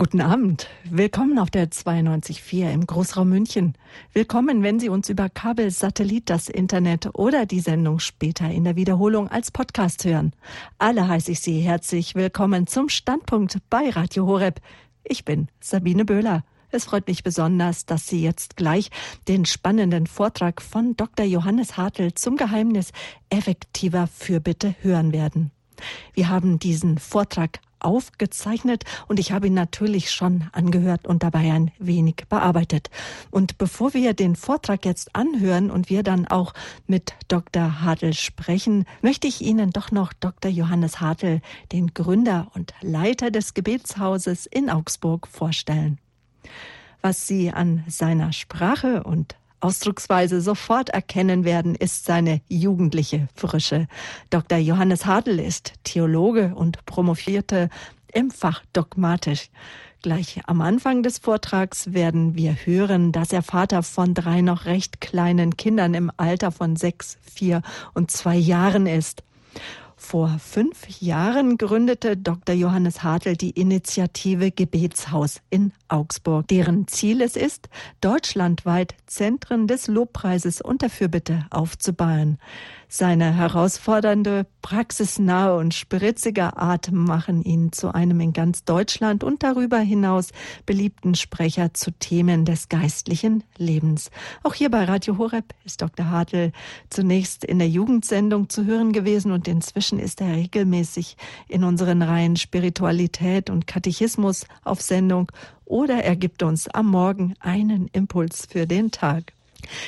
Guten Abend. Willkommen auf der 92.4 im Großraum München. Willkommen, wenn Sie uns über Kabel, Satellit, das Internet oder die Sendung später in der Wiederholung als Podcast hören. Alle heiße ich Sie herzlich willkommen zum Standpunkt bei Radio Horeb. Ich bin Sabine Böhler. Es freut mich besonders, dass Sie jetzt gleich den spannenden Vortrag von Dr. Johannes Hartl zum Geheimnis effektiver Fürbitte hören werden. Wir haben diesen Vortrag aufgezeichnet und ich habe ihn natürlich schon angehört und dabei ein wenig bearbeitet. Und bevor wir den Vortrag jetzt anhören und wir dann auch mit Dr. Hartl sprechen, möchte ich Ihnen doch noch Dr. Johannes Hartl, den Gründer und Leiter des Gebetshauses in Augsburg, vorstellen. Was Sie an seiner Sprache und Ausdrucksweise sofort erkennen werden, ist seine jugendliche Frische. Dr. Johannes Hadl ist Theologe und promovierte im Fach Dogmatisch. Gleich am Anfang des Vortrags werden wir hören, dass er Vater von drei noch recht kleinen Kindern im Alter von sechs, vier und zwei Jahren ist. Vor fünf Jahren gründete Dr. Johannes Hartl die Initiative Gebetshaus in Augsburg, deren Ziel es ist, deutschlandweit Zentren des Lobpreises und der Fürbitte aufzubauen. Seine herausfordernde, praxisnahe und spritzige Art machen ihn zu einem in ganz Deutschland und darüber hinaus beliebten Sprecher zu Themen des geistlichen Lebens. Auch hier bei Radio Horeb ist Dr. Hartl zunächst in der Jugendsendung zu hören gewesen und inzwischen ist er regelmäßig in unseren Reihen Spiritualität und Katechismus auf Sendung oder er gibt uns am Morgen einen Impuls für den Tag.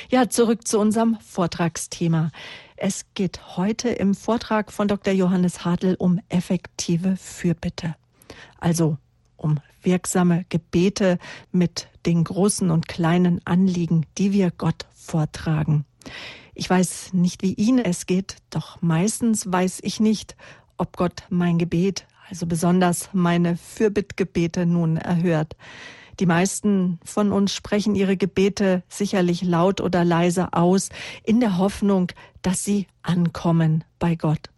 Ja, zurück zu unserem Vortragsthema. Es geht heute im Vortrag von Dr. Johannes Hartl um effektive Fürbitte. Also um wirksame Gebete mit den großen und kleinen Anliegen, die wir Gott vortragen. Ich weiß nicht, wie Ihnen es geht, doch meistens weiß ich nicht, ob Gott mein Gebet, also besonders meine Fürbittgebete nun erhört. Die meisten von uns sprechen ihre Gebete sicherlich laut oder leise aus, in der Hoffnung, dass sie ankommen bei Gott.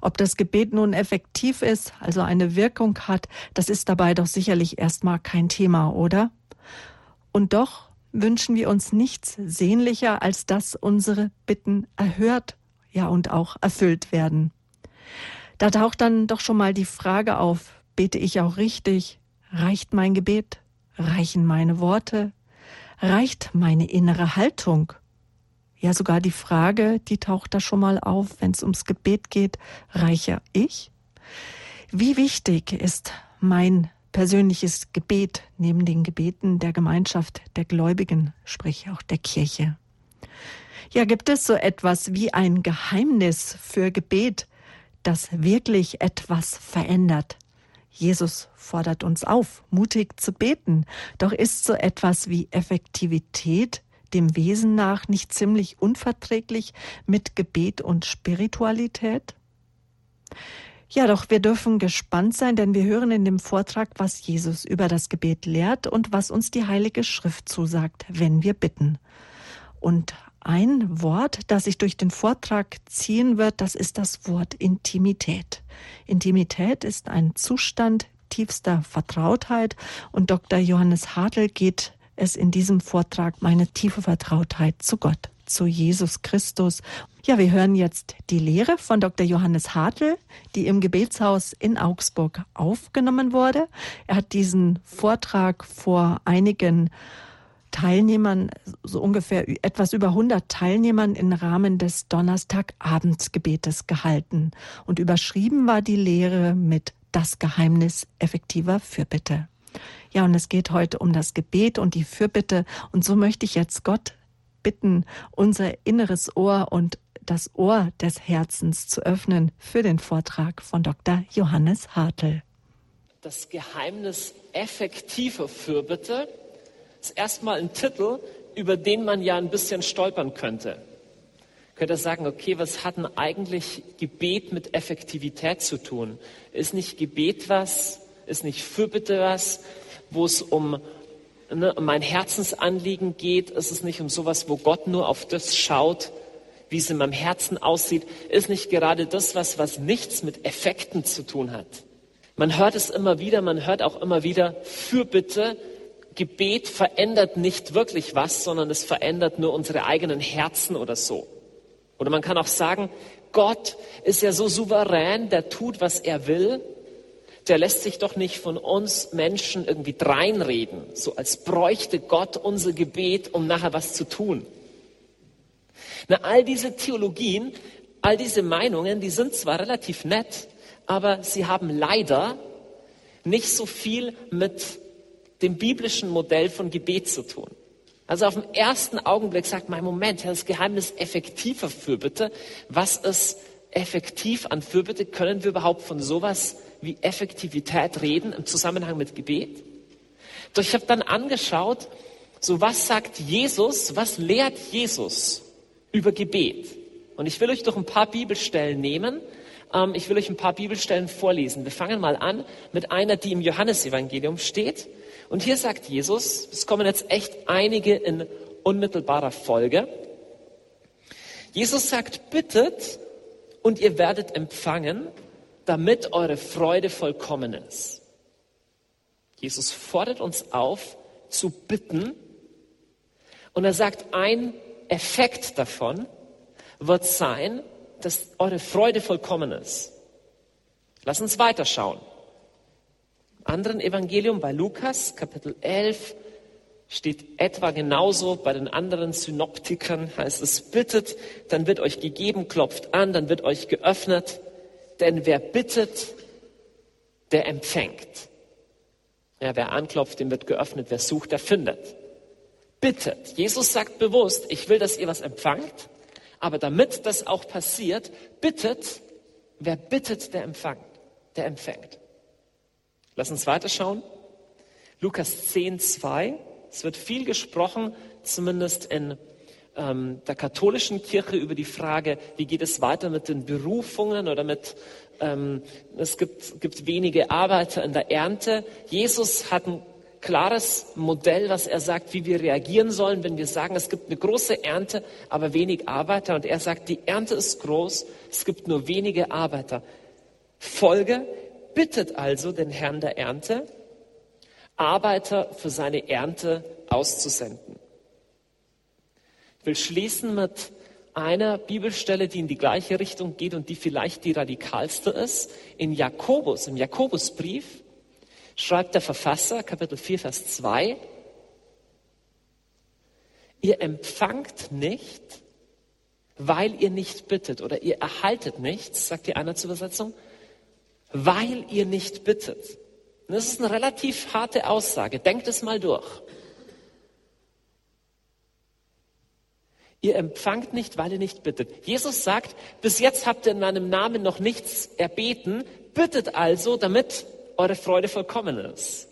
Ob das Gebet nun effektiv ist, also eine Wirkung hat, das ist dabei doch sicherlich erstmal kein Thema, oder? Und doch wünschen wir uns nichts sehnlicher, als dass unsere Bitten erhört, ja und auch erfüllt werden. Da taucht dann doch schon mal die Frage auf, bete ich auch richtig? Reicht mein Gebet? Reichen meine Worte? Reicht meine innere Haltung? Ja, sogar die Frage, die taucht da schon mal auf, wenn es ums Gebet geht, reiche ich? Wie wichtig ist mein persönliches Gebet neben den Gebeten der Gemeinschaft der Gläubigen, sprich auch der Kirche? Ja, gibt es so etwas wie ein Geheimnis für Gebet, das wirklich etwas verändert? Jesus fordert uns auf, mutig zu beten. Doch ist so etwas wie Effektivität dem Wesen nach nicht ziemlich unverträglich mit Gebet und Spiritualität? Ja, doch wir dürfen gespannt sein, denn wir hören in dem Vortrag, was Jesus über das Gebet lehrt und was uns die Heilige Schrift zusagt, wenn wir bitten. Und ein Wort, das sich durch den Vortrag ziehen wird, das ist das Wort Intimität. Intimität ist ein Zustand tiefster Vertrautheit und Dr. Johannes Hartl geht es in diesem Vortrag meine tiefe Vertrautheit zu Gott, zu Jesus Christus. Ja, wir hören jetzt die Lehre von Dr. Johannes Hartl, die im Gebetshaus in Augsburg aufgenommen wurde. Er hat diesen Vortrag vor einigen Teilnehmern, so ungefähr etwas über 100 Teilnehmern im Rahmen des Donnerstagabendsgebetes gehalten. Und überschrieben war die Lehre mit das Geheimnis effektiver Fürbitte. Ja, und es geht heute um das Gebet und die Fürbitte. Und so möchte ich jetzt Gott bitten, unser inneres Ohr und das Ohr des Herzens zu öffnen für den Vortrag von Dr. Johannes Hartl. Das Geheimnis effektiver Fürbitte ist erstmal ein Titel, über den man ja ein bisschen stolpern könnte. Könnte sagen, okay, was hat denn eigentlich Gebet mit Effektivität zu tun? Ist nicht Gebet was? Ist nicht Fürbitte was, wo es um, ne, um mein Herzensanliegen geht? Ist es nicht um sowas, wo Gott nur auf das schaut, wie es in meinem Herzen aussieht? Ist nicht gerade das was, was nichts mit Effekten zu tun hat? Man hört es immer wieder, man hört auch immer wieder, Fürbitte, Gebet verändert nicht wirklich was, sondern es verändert nur unsere eigenen Herzen oder so. Oder man kann auch sagen, Gott ist ja so souverän, der tut, was er will. Der lässt sich doch nicht von uns Menschen irgendwie dreinreden, so als bräuchte Gott unser Gebet, um nachher was zu tun. Na, all diese Theologien, all diese Meinungen, die sind zwar relativ nett, aber sie haben leider nicht so viel mit dem biblischen Modell von Gebet zu tun. Also auf den ersten Augenblick sagt man, Moment, ja, das Geheimnis effektiver Fürbitte. Was ist effektiv an Fürbitte? Können wir überhaupt von sowas wie Effektivität reden im Zusammenhang mit Gebet? Doch ich habe dann angeschaut, so was sagt Jesus, was lehrt Jesus über Gebet? Und ich will euch durch ein paar Bibelstellen nehmen. Ähm, ich will euch ein paar Bibelstellen vorlesen. Wir fangen mal an mit einer, die im Johannesevangelium steht. Und hier sagt Jesus, es kommen jetzt echt einige in unmittelbarer Folge. Jesus sagt, bittet und ihr werdet empfangen, damit eure Freude vollkommen ist. Jesus fordert uns auf zu bitten und er sagt, ein Effekt davon wird sein, dass eure Freude vollkommen ist. Lass uns weiterschauen anderen Evangelium, bei Lukas, Kapitel 11, steht etwa genauso. Bei den anderen Synoptikern heißt es, bittet, dann wird euch gegeben, klopft an, dann wird euch geöffnet. Denn wer bittet, der empfängt. Ja, wer anklopft, dem wird geöffnet. Wer sucht, der findet. Bittet. Jesus sagt bewusst, ich will, dass ihr was empfangt. Aber damit das auch passiert, bittet, wer bittet, der empfängt. Der empfängt. Lass uns weiterschauen. Lukas 10, 2. Es wird viel gesprochen, zumindest in ähm, der katholischen Kirche, über die Frage, wie geht es weiter mit den Berufungen oder mit, ähm, es gibt, gibt wenige Arbeiter in der Ernte. Jesus hat ein klares Modell, was er sagt, wie wir reagieren sollen, wenn wir sagen, es gibt eine große Ernte, aber wenig Arbeiter. Und er sagt, die Ernte ist groß, es gibt nur wenige Arbeiter. Folge, bittet also den Herrn der Ernte, Arbeiter für seine Ernte auszusenden. Ich will schließen mit einer Bibelstelle, die in die gleiche Richtung geht und die vielleicht die radikalste ist. In Jakobus, im Jakobusbrief, schreibt der Verfasser, Kapitel 4, Vers 2, ihr empfangt nicht, weil ihr nicht bittet oder ihr erhaltet nichts, sagt die eine zur Übersetzung, weil ihr nicht bittet. das ist eine relativ harte Aussage. Denkt es mal durch. Ihr empfangt nicht, weil ihr nicht bittet. Jesus sagt, bis jetzt habt ihr in meinem Namen noch nichts erbeten, bittet also, damit eure Freude vollkommen ist.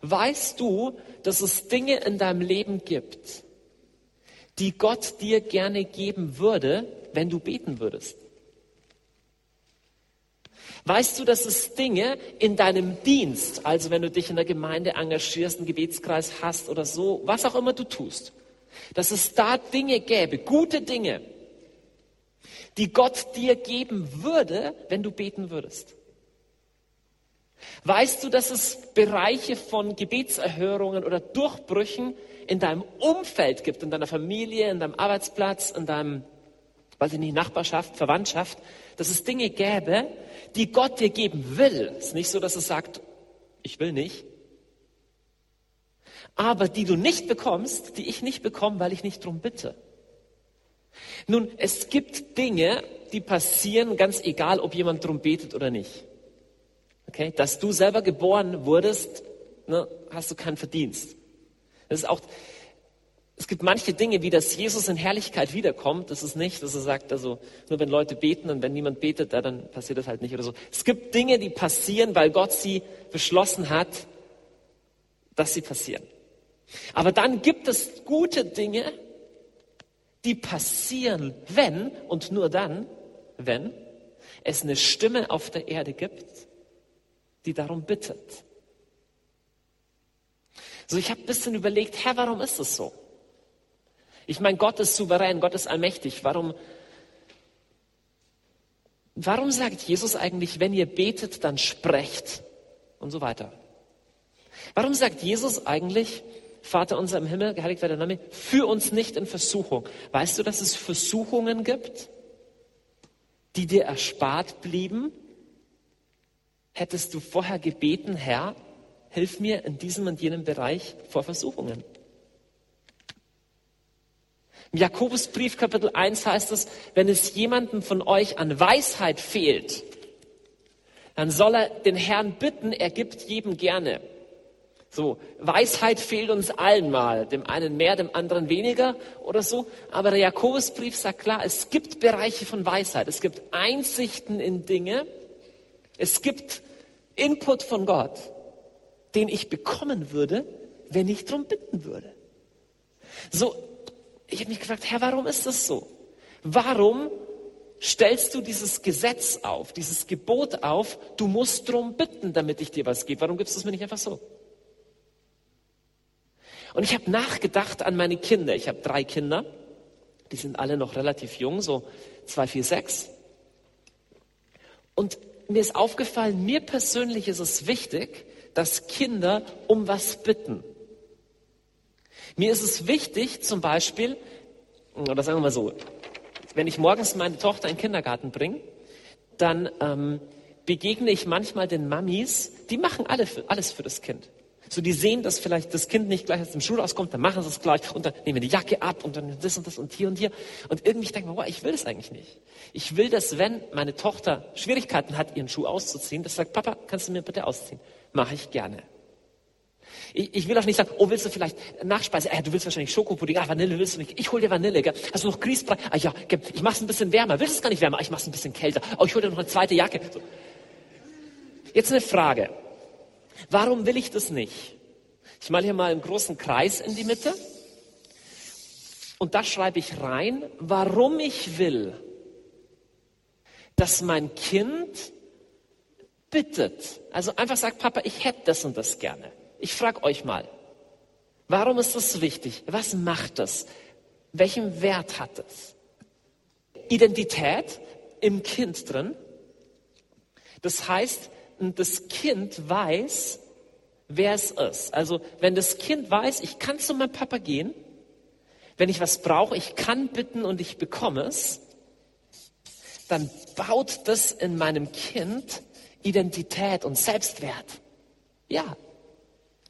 Weißt du, dass es Dinge in deinem Leben gibt, die Gott dir gerne geben würde, wenn du beten würdest? Weißt du, dass es Dinge in deinem Dienst, also wenn du dich in der Gemeinde engagierst, einen Gebetskreis hast oder so, was auch immer du tust, dass es da Dinge gäbe, gute Dinge, die Gott dir geben würde, wenn du beten würdest? Weißt du, dass es Bereiche von Gebetserhörungen oder Durchbrüchen in deinem Umfeld gibt, in deiner Familie, in deinem Arbeitsplatz, in deinem, weiß ich nicht, Nachbarschaft, Verwandtschaft, dass es Dinge gäbe, die Gott dir geben will. Es ist nicht so, dass es sagt, ich will nicht. Aber die du nicht bekommst, die ich nicht bekomme, weil ich nicht drum bitte. Nun, es gibt Dinge, die passieren, ganz egal, ob jemand drum betet oder nicht. Okay? Dass du selber geboren wurdest, ne, hast du keinen Verdienst. Das ist auch, es gibt manche Dinge, wie dass Jesus in Herrlichkeit wiederkommt. Das ist nicht, dass er sagt, also nur wenn Leute beten und wenn niemand betet, dann passiert das halt nicht oder so. Es gibt Dinge, die passieren, weil Gott sie beschlossen hat, dass sie passieren. Aber dann gibt es gute Dinge, die passieren, wenn und nur dann, wenn es eine Stimme auf der Erde gibt, die darum bittet. So, ich habe ein bisschen überlegt, Herr, warum ist das so? Ich meine, Gott ist souverän, Gott ist allmächtig. Warum, warum sagt Jesus eigentlich, wenn ihr betet, dann sprecht und so weiter? Warum sagt Jesus eigentlich, Vater unser im Himmel, geheiligt werde dein Name, führ uns nicht in Versuchung? Weißt du, dass es Versuchungen gibt, die dir erspart blieben? Hättest du vorher gebeten, Herr, hilf mir in diesem und jenem Bereich vor Versuchungen? Im Jakobusbrief Kapitel 1 heißt es, wenn es jemandem von euch an Weisheit fehlt, dann soll er den Herrn bitten, er gibt jedem gerne. So, Weisheit fehlt uns allen mal, dem einen mehr, dem anderen weniger oder so. Aber der Jakobusbrief sagt klar, es gibt Bereiche von Weisheit, es gibt Einsichten in Dinge, es gibt Input von Gott, den ich bekommen würde, wenn ich darum bitten würde. So, ich habe mich gefragt, Herr, warum ist das so? Warum stellst du dieses Gesetz auf, dieses Gebot auf, du musst drum bitten, damit ich dir was gebe? Warum gibst du es mir nicht einfach so? Und ich habe nachgedacht an meine Kinder. Ich habe drei Kinder, die sind alle noch relativ jung, so zwei, vier, sechs. Und mir ist aufgefallen, mir persönlich ist es wichtig, dass Kinder um was bitten. Mir ist es wichtig, zum Beispiel, oder sagen wir mal so, wenn ich morgens meine Tochter in den Kindergarten bringe, dann ähm, begegne ich manchmal den Mamis, die machen alle für, alles für das Kind. So, die sehen, dass vielleicht das Kind nicht gleich aus dem Schulhaus kommt, dann machen sie es gleich und dann nehmen die Jacke ab und dann das und das und hier und hier. Und irgendwie denke ich mir, wow, ich will das eigentlich nicht. Ich will, dass wenn meine Tochter Schwierigkeiten hat, ihren Schuh auszuziehen, dass sie sagt, Papa, kannst du mir bitte ausziehen? Mache ich gerne. Ich, ich will auch nicht sagen, oh, willst du vielleicht Nachspeise? Ah, du willst wahrscheinlich Schokopudding. Ah, Vanille willst du nicht. Ich hol dir Vanille. Gell? Hast du noch Grießbrei? Ah ja, gell. ich mach's ein bisschen wärmer. Willst du es gar nicht wärmer? Ah, ich mach's ein bisschen kälter. Oh, ich hol dir noch eine zweite Jacke. So. Jetzt eine Frage. Warum will ich das nicht? Ich male hier mal einen großen Kreis in die Mitte. Und da schreibe ich rein, warum ich will, dass mein Kind bittet. Also einfach sagt, Papa, ich hätte das und das gerne. Ich frage euch mal, warum ist das wichtig? Was macht das? Welchen Wert hat es? Identität im Kind drin. Das heißt, das Kind weiß, wer es ist. Also wenn das Kind weiß, ich kann zu meinem Papa gehen, wenn ich was brauche, ich kann bitten und ich bekomme es, dann baut das in meinem Kind Identität und Selbstwert. Ja,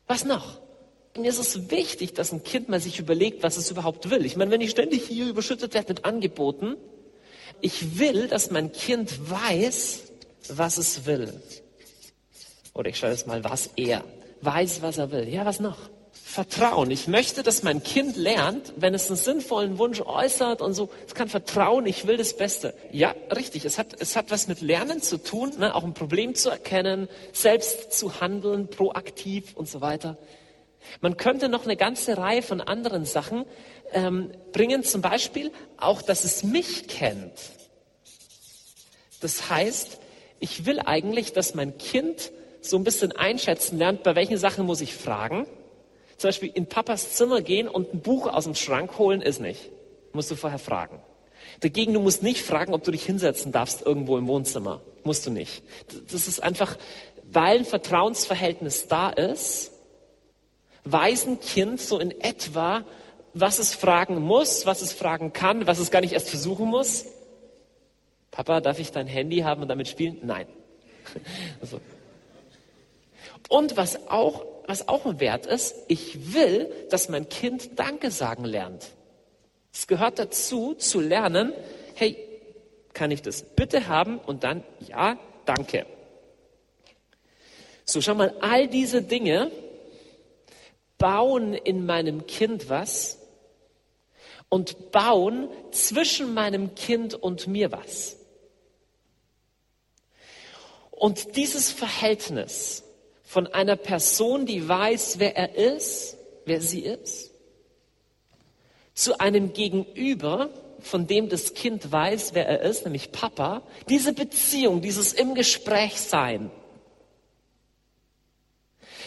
was noch? Mir ist es wichtig, dass ein Kind mal sich überlegt, was es überhaupt will. Ich meine, wenn ich ständig hier überschüttet werde mit Angeboten, ich will, dass mein Kind weiß, was es will. Oder ich schreibe es mal, was er weiß, was er will. Ja, was noch? Vertrauen. Ich möchte, dass mein Kind lernt, wenn es einen sinnvollen Wunsch äußert und so, es kann vertrauen, ich will das Beste. Ja, richtig. Es hat, es hat was mit Lernen zu tun, ne? auch ein Problem zu erkennen, selbst zu handeln, proaktiv und so weiter. Man könnte noch eine ganze Reihe von anderen Sachen ähm, bringen, zum Beispiel auch, dass es mich kennt. Das heißt, ich will eigentlich, dass mein Kind so ein bisschen einschätzen lernt, bei welchen Sachen muss ich fragen zum Beispiel in Papas Zimmer gehen und ein Buch aus dem Schrank holen, ist nicht. Musst du vorher fragen. Dagegen, du musst nicht fragen, ob du dich hinsetzen darfst irgendwo im Wohnzimmer. Musst du nicht. Das ist einfach, weil ein Vertrauensverhältnis da ist, weiß ein Kind so in etwa, was es fragen muss, was es fragen kann, was es gar nicht erst versuchen muss. Papa, darf ich dein Handy haben und damit spielen? Nein. Also. Und was auch was auch ein Wert ist, ich will, dass mein Kind Danke sagen lernt. Es gehört dazu, zu lernen, hey, kann ich das bitte haben? Und dann, ja, danke. So, schau mal, all diese Dinge bauen in meinem Kind was und bauen zwischen meinem Kind und mir was. Und dieses Verhältnis von einer Person, die weiß, wer er ist, wer sie ist, zu einem Gegenüber, von dem das Kind weiß, wer er ist, nämlich Papa, diese Beziehung, dieses im Gespräch sein,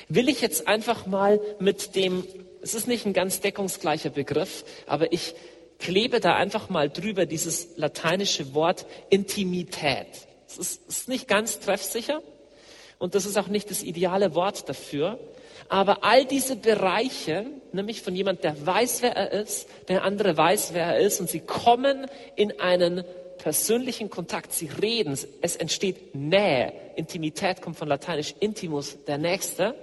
will ich jetzt einfach mal mit dem, es ist nicht ein ganz deckungsgleicher Begriff, aber ich klebe da einfach mal drüber dieses lateinische Wort Intimität. Es ist, ist nicht ganz treffsicher und das ist auch nicht das ideale Wort dafür. Aber all diese Bereiche, nämlich von jemand, der weiß, wer er ist, der andere weiß, wer er ist, und sie kommen in einen persönlichen Kontakt, sie reden, es entsteht Nähe. Intimität kommt von lateinisch intimus, der Nächste.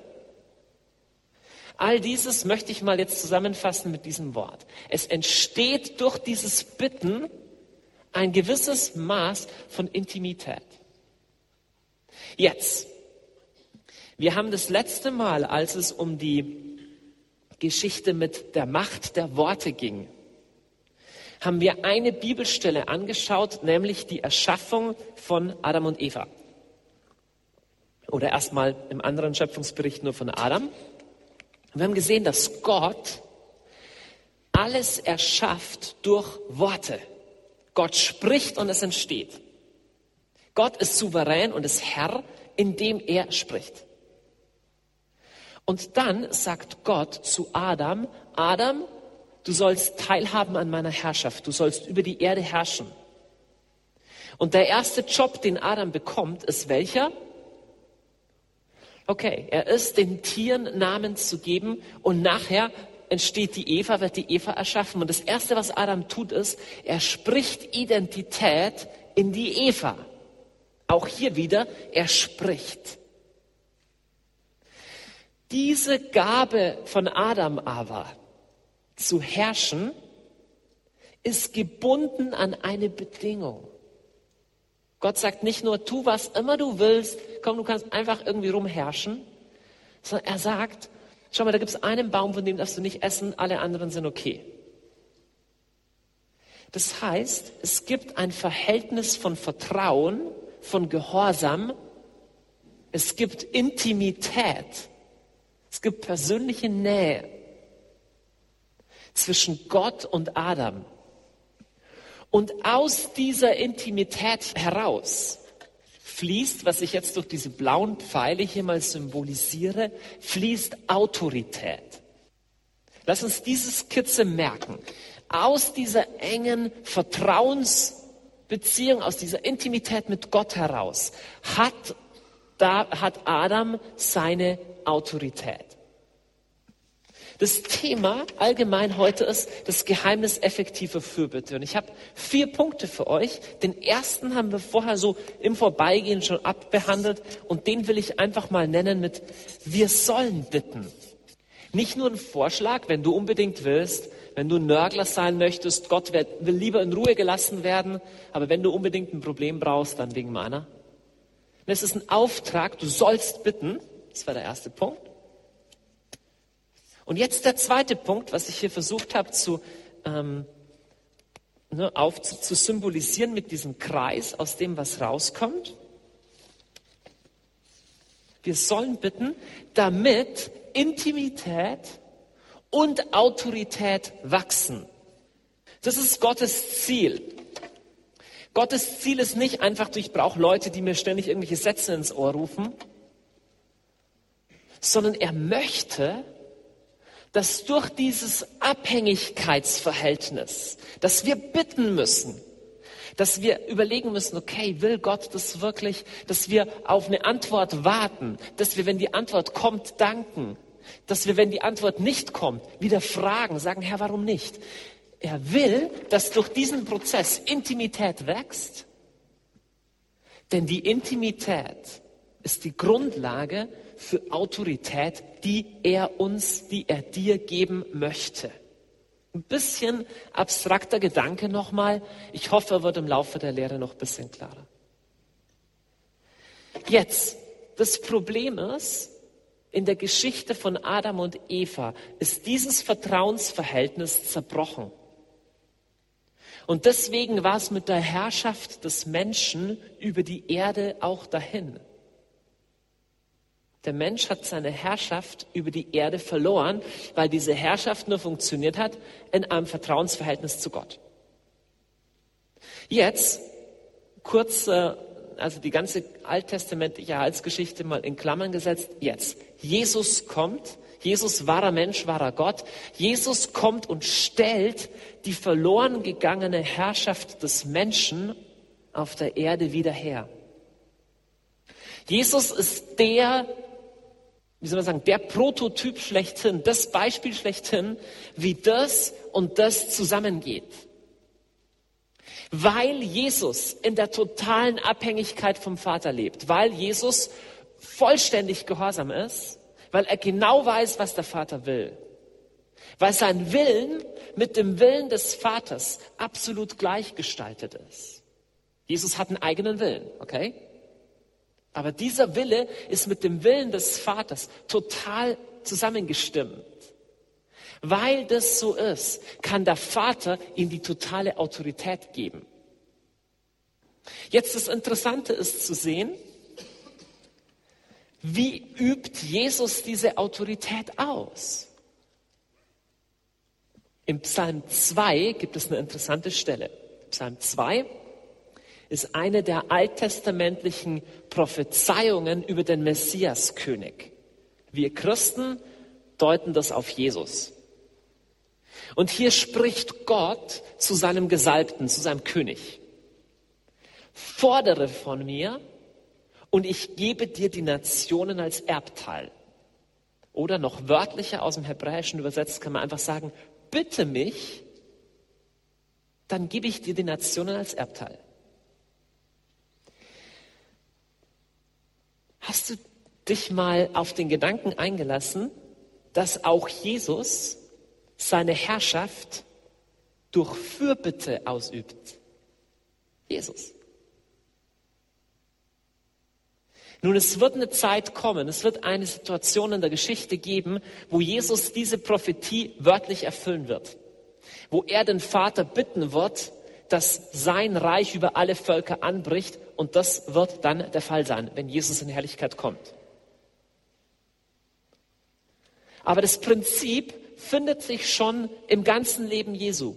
All dieses möchte ich mal jetzt zusammenfassen mit diesem Wort. Es entsteht durch dieses Bitten ein gewisses Maß von Intimität. Jetzt, wir haben das letzte Mal, als es um die Geschichte mit der Macht der Worte ging, haben wir eine Bibelstelle angeschaut, nämlich die Erschaffung von Adam und Eva. Oder erstmal im anderen Schöpfungsbericht nur von Adam. wir haben gesehen, dass Gott alles erschafft durch Worte. Gott spricht und es entsteht. Gott ist souverän und ist Herr, indem er spricht. Und dann sagt Gott zu Adam, Adam, du sollst teilhaben an meiner Herrschaft, du sollst über die Erde herrschen. Und der erste Job, den Adam bekommt, ist welcher? Okay, er ist den Tieren Namen zu geben und nachher entsteht die Eva, wird die Eva erschaffen. Und das Erste, was Adam tut, ist, er spricht Identität in die Eva. Auch hier wieder, er spricht. Diese Gabe von Adam aber zu herrschen, ist gebunden an eine Bedingung. Gott sagt nicht nur, tu was immer du willst, komm, du kannst einfach irgendwie rumherrschen, sondern er sagt, schau mal, da gibt es einen Baum, von dem darfst du nicht essen, alle anderen sind okay. Das heißt, es gibt ein Verhältnis von Vertrauen, von Gehorsam, es gibt Intimität es gibt persönliche Nähe zwischen Gott und Adam. Und aus dieser Intimität heraus fließt, was ich jetzt durch diese blauen Pfeile hier mal symbolisiere, fließt Autorität. Lass uns diese Skizze merken. Aus dieser engen Vertrauensbeziehung, aus dieser Intimität mit Gott heraus hat, da hat Adam seine Autorität. Das Thema allgemein heute ist das Geheimnis effektiver Fürbitte. Und ich habe vier Punkte für euch. Den ersten haben wir vorher so im Vorbeigehen schon abbehandelt und den will ich einfach mal nennen mit Wir sollen bitten. Nicht nur ein Vorschlag, wenn du unbedingt willst, wenn du ein Nörgler sein möchtest, Gott will lieber in Ruhe gelassen werden, aber wenn du unbedingt ein Problem brauchst, dann wegen meiner. Es ist ein Auftrag, du sollst bitten. Das war der erste Punkt. Und jetzt der zweite Punkt, was ich hier versucht habe zu, ähm, ne, auf, zu, zu symbolisieren mit diesem Kreis, aus dem was rauskommt. Wir sollen bitten, damit Intimität und Autorität wachsen. Das ist Gottes Ziel. Gottes Ziel ist nicht einfach, ich brauche Leute, die mir ständig irgendwelche Sätze ins Ohr rufen, sondern er möchte, dass durch dieses Abhängigkeitsverhältnis, dass wir bitten müssen, dass wir überlegen müssen, okay, will Gott das wirklich, dass wir auf eine Antwort warten, dass wir, wenn die Antwort kommt, danken, dass wir, wenn die Antwort nicht kommt, wieder fragen, sagen, Herr, warum nicht? Er will, dass durch diesen Prozess Intimität wächst, denn die Intimität ist die Grundlage für Autorität, die er uns, die er dir geben möchte. Ein bisschen abstrakter Gedanke nochmal. Ich hoffe, er wird im Laufe der Lehre noch ein bisschen klarer. Jetzt, das Problem ist, in der Geschichte von Adam und Eva ist dieses Vertrauensverhältnis zerbrochen. Und deswegen war es mit der Herrschaft des Menschen über die Erde auch dahin. Der Mensch hat seine Herrschaft über die Erde verloren, weil diese Herrschaft nur funktioniert hat in einem Vertrauensverhältnis zu Gott. Jetzt kurz, äh, also die ganze alttestamentliche Heilsgeschichte mal in Klammern gesetzt. Jetzt, Jesus kommt. Jesus wahrer Mensch, wahrer Gott. Jesus kommt und stellt die verloren gegangene Herrschaft des Menschen auf der Erde wieder her. Jesus ist der, wie soll man sagen, der Prototyp schlechthin, das Beispiel schlechthin, wie das und das zusammengeht. Weil Jesus in der totalen Abhängigkeit vom Vater lebt, weil Jesus vollständig gehorsam ist, weil er genau weiß, was der Vater will, weil sein Willen mit dem Willen des Vaters absolut gleichgestaltet ist. Jesus hat einen eigenen Willen, okay? Aber dieser Wille ist mit dem Willen des Vaters total zusammengestimmt. Weil das so ist, kann der Vater ihm die totale Autorität geben. Jetzt das Interessante ist zu sehen, wie übt Jesus diese Autorität aus? Im Psalm 2 gibt es eine interessante Stelle. Psalm 2 ist eine der alttestamentlichen Prophezeiungen über den Messiaskönig. Wir Christen deuten das auf Jesus. Und hier spricht Gott zu seinem Gesalbten, zu seinem König. Fordere von mir und ich gebe dir die Nationen als Erbteil. Oder noch wörtlicher aus dem Hebräischen übersetzt kann man einfach sagen, bitte mich, dann gebe ich dir die Nationen als Erbteil. Hast du dich mal auf den Gedanken eingelassen, dass auch Jesus seine Herrschaft durch Fürbitte ausübt? Jesus. Nun, es wird eine Zeit kommen, es wird eine Situation in der Geschichte geben, wo Jesus diese Prophetie wörtlich erfüllen wird. Wo er den Vater bitten wird, dass sein Reich über alle Völker anbricht und das wird dann der Fall sein, wenn Jesus in Herrlichkeit kommt. Aber das Prinzip findet sich schon im ganzen Leben Jesu.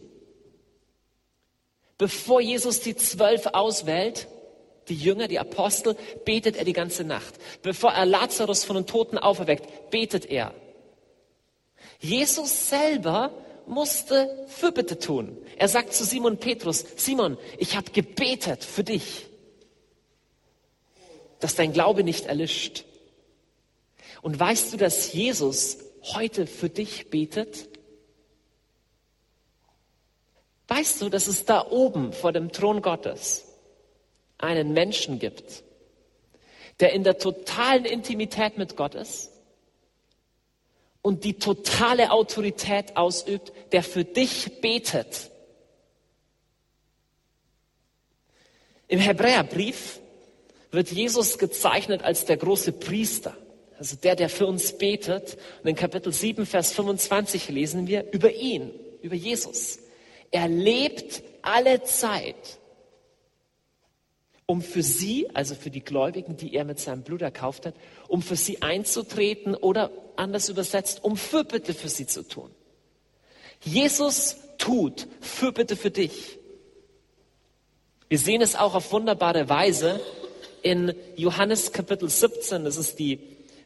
Bevor Jesus die Zwölf auswählt, die Jünger, die Apostel, betet er die ganze Nacht. Bevor er Lazarus von den Toten auferweckt, betet er. Jesus selber musste Fürbitte tun. Er sagt zu Simon Petrus, Simon, ich habe gebetet für dich, dass dein Glaube nicht erlischt. Und weißt du, dass Jesus heute für dich betet? Weißt du, dass es da oben vor dem Thron Gottes einen Menschen gibt, der in der totalen Intimität mit Gott ist und die totale Autorität ausübt, der für dich betet. Im Hebräerbrief wird Jesus gezeichnet als der große Priester, also der, der für uns betet. Und in Kapitel 7, Vers 25 lesen wir über ihn, über Jesus. Er lebt alle Zeit um für sie, also für die Gläubigen, die er mit seinem Blut erkauft hat, um für sie einzutreten oder anders übersetzt, um Fürbitte für sie zu tun. Jesus tut Fürbitte für dich. Wir sehen es auch auf wunderbare Weise in Johannes Kapitel 17, das ist die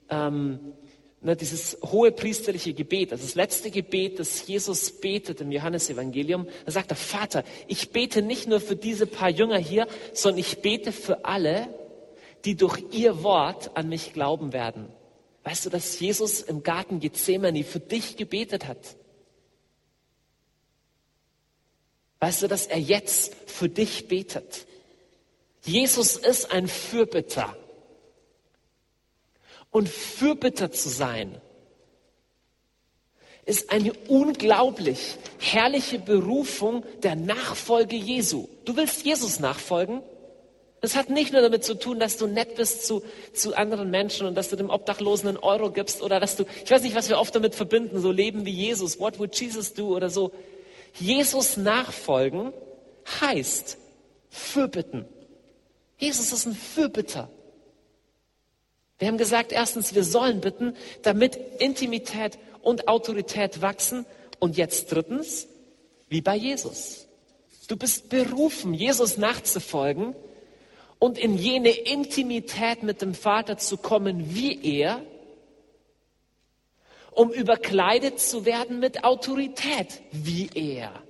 ähm, ne, dieses hohe priesterliche Gebet, das, das letzte Gebet, das Jesus betet im Johannesevangelium, da sagt er, Vater, ich bete nicht nur für diese paar Jünger hier, sondern ich bete für alle, die durch ihr Wort an mich glauben werden. Weißt du, dass Jesus im Garten Gethsemane für dich gebetet hat? Weißt du, dass er jetzt für dich betet? Jesus ist ein Fürbitter und Fürbitter zu sein, ist eine unglaublich herrliche Berufung der Nachfolge Jesu. Du willst Jesus nachfolgen? Das hat nicht nur damit zu tun, dass du nett bist zu, zu anderen Menschen und dass du dem Obdachlosen einen Euro gibst oder dass du, ich weiß nicht, was wir oft damit verbinden, so leben wie Jesus, what would Jesus do oder so. Jesus nachfolgen heißt Fürbitten. Jesus ist ein Fürbitter. Wir haben gesagt, erstens, wir sollen bitten, damit Intimität und Autorität wachsen. Und jetzt drittens, wie bei Jesus. Du bist berufen, Jesus nachzufolgen und in jene Intimität mit dem Vater zu kommen wie er, um überkleidet zu werden mit Autorität wie er.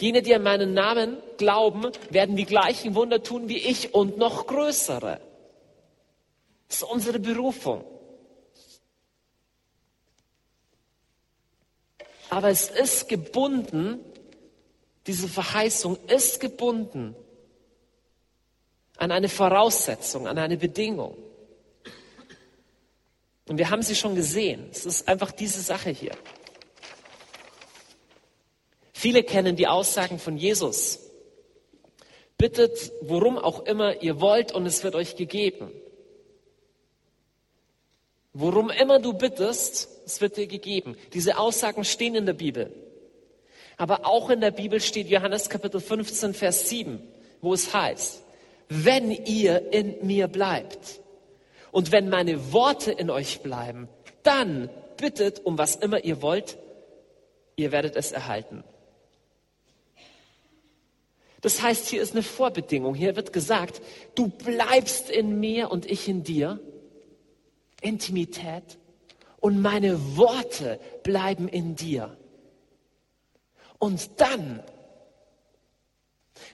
Jene, die an meinen Namen glauben, werden die gleichen Wunder tun wie ich und noch größere. Das ist unsere Berufung. Aber es ist gebunden, diese Verheißung ist gebunden an eine Voraussetzung, an eine Bedingung. Und wir haben sie schon gesehen. Es ist einfach diese Sache hier. Viele kennen die Aussagen von Jesus. Bittet, worum auch immer ihr wollt, und es wird euch gegeben. Worum immer du bittest, es wird dir gegeben. Diese Aussagen stehen in der Bibel. Aber auch in der Bibel steht Johannes Kapitel 15, Vers 7, wo es heißt, wenn ihr in mir bleibt und wenn meine Worte in euch bleiben, dann bittet um was immer ihr wollt, ihr werdet es erhalten. Das heißt, hier ist eine Vorbedingung. Hier wird gesagt, du bleibst in mir und ich in dir. Intimität. Und meine Worte bleiben in dir. Und dann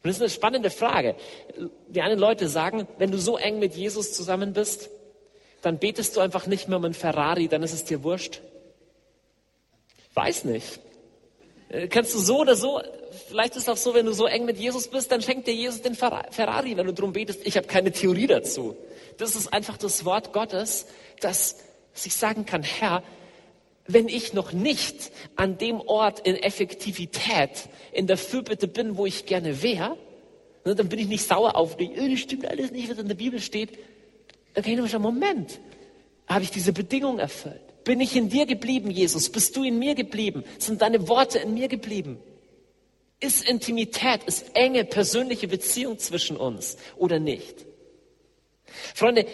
und das ist eine spannende Frage. Die einen Leute sagen, wenn du so eng mit Jesus zusammen bist, dann betest du einfach nicht mehr um einen Ferrari, dann ist es dir wurscht. Weiß nicht. Äh, kannst du so oder so, vielleicht ist es auch so, wenn du so eng mit Jesus bist, dann schenkt dir Jesus den Ferrari, wenn du darum betest. Ich habe keine Theorie dazu. Das ist einfach das Wort Gottes, dass ich sagen kann, Herr, wenn ich noch nicht an dem Ort in Effektivität, in der Fürbitte bin, wo ich gerne wäre, ne, dann bin ich nicht sauer auf dich. Das stimmt alles nicht, was in der Bibel steht. Dann kann ich nur sagen, Moment, habe ich diese Bedingung erfüllt? Bin ich in dir geblieben, Jesus? Bist du in mir geblieben? Sind deine Worte in mir geblieben? Ist Intimität, ist enge persönliche Beziehung zwischen uns oder nicht? Freunde,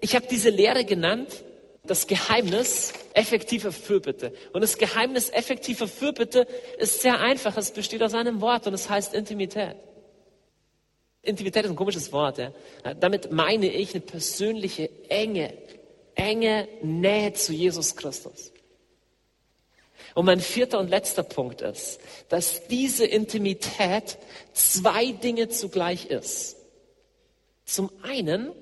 ich habe diese Lehre genannt, das Geheimnis effektiver Fürbitte. Und das Geheimnis effektiver Fürbitte ist sehr einfach. Es besteht aus einem Wort und es heißt Intimität. Intimität ist ein komisches Wort. Ja. Damit meine ich eine persönliche, enge, enge Nähe zu Jesus Christus. Und mein vierter und letzter Punkt ist, dass diese Intimität zwei Dinge zugleich ist. Zum einen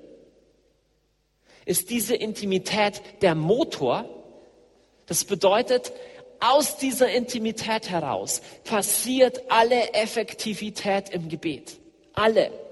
ist diese Intimität der Motor. Das bedeutet, aus dieser Intimität heraus passiert alle Effektivität im Gebet. Alle.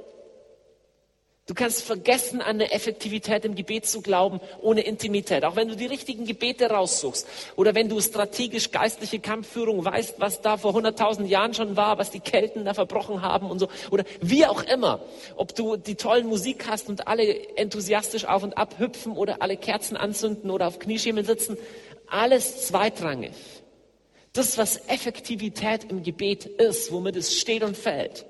Du kannst vergessen, an eine Effektivität im Gebet zu glauben, ohne Intimität. Auch wenn du die richtigen Gebete raussuchst oder wenn du strategisch geistliche Kampfführung weißt, was da vor 100.000 Jahren schon war, was die Kelten da verbrochen haben und so. Oder wie auch immer. Ob du die tollen Musik hast und alle enthusiastisch auf und ab hüpfen oder alle Kerzen anzünden oder auf Knieschemel sitzen. Alles zweitrangig. Das, was Effektivität im Gebet ist, womit es steht und fällt,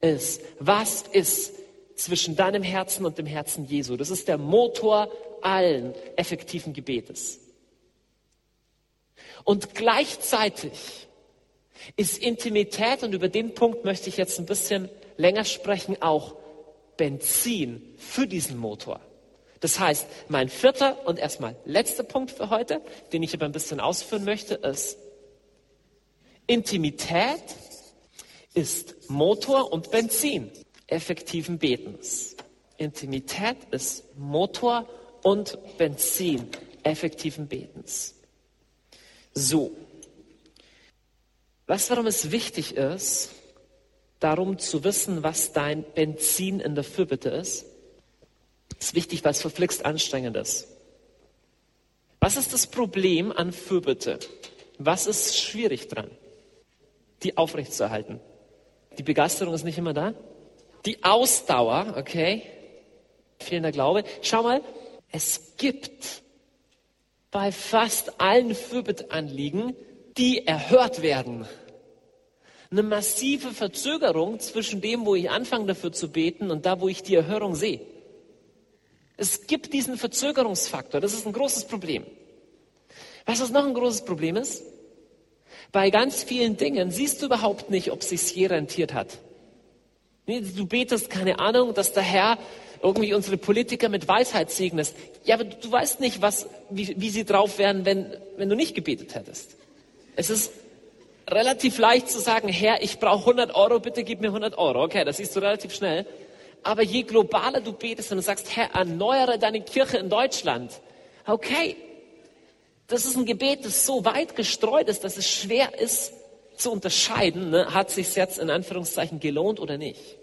ist, was ist zwischen deinem Herzen und dem Herzen Jesu. Das ist der Motor allen effektiven Gebetes. Und gleichzeitig ist Intimität, und über den Punkt möchte ich jetzt ein bisschen länger sprechen, auch Benzin für diesen Motor. Das heißt, mein vierter und erstmal letzter Punkt für heute, den ich aber ein bisschen ausführen möchte, ist, Intimität ist Motor und Benzin effektiven Betens. Intimität ist Motor und Benzin effektiven Betens. So. Was warum es wichtig ist, darum zu wissen, was dein Benzin in der Fürbitte ist, ist wichtig, weil es verflixt anstrengend ist. Was ist das Problem an Fürbitte? Was ist schwierig dran? Die aufrechtzuerhalten. Die Begeisterung ist nicht immer da. Die Ausdauer, okay, fehlender Glaube. Schau mal, es gibt bei fast allen Fürbittanliegen, die erhört werden, eine massive Verzögerung zwischen dem, wo ich anfange dafür zu beten und da, wo ich die Erhörung sehe. Es gibt diesen Verzögerungsfaktor. Das ist ein großes Problem. Was ist noch ein großes Problem ist? Bei ganz vielen Dingen siehst du überhaupt nicht, ob es sich je rentiert hat. Du betest, keine Ahnung, dass der Herr irgendwie unsere Politiker mit Weisheit segnet. Ja, aber du weißt nicht, was, wie, wie sie drauf wären, wenn, wenn du nicht gebetet hättest. Es ist relativ leicht zu sagen, Herr, ich brauche 100 Euro, bitte gib mir 100 Euro. Okay, das siehst du relativ schnell. Aber je globaler du betest und du sagst, Herr, erneuere deine Kirche in Deutschland. Okay, das ist ein Gebet, das so weit gestreut ist, dass es schwer ist zu unterscheiden, ne? hat sich jetzt in Anführungszeichen gelohnt oder nicht.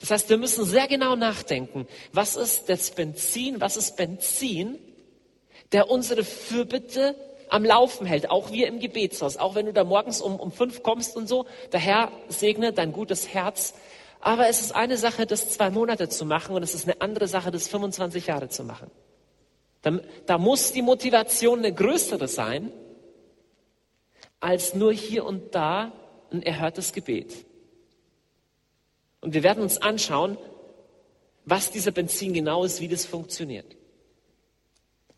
Das heißt, wir müssen sehr genau nachdenken, was ist das Benzin, was ist Benzin, der unsere Fürbitte am Laufen hält, auch wir im Gebetshaus, auch wenn du da morgens um, um fünf kommst und so, der Herr segne dein gutes Herz. Aber es ist eine Sache, das zwei Monate zu machen und es ist eine andere Sache, das 25 Jahre zu machen. Da, da muss die Motivation eine größere sein, als nur hier und da ein erhörtes Gebet. Und wir werden uns anschauen, was dieser Benzin genau ist, wie das funktioniert.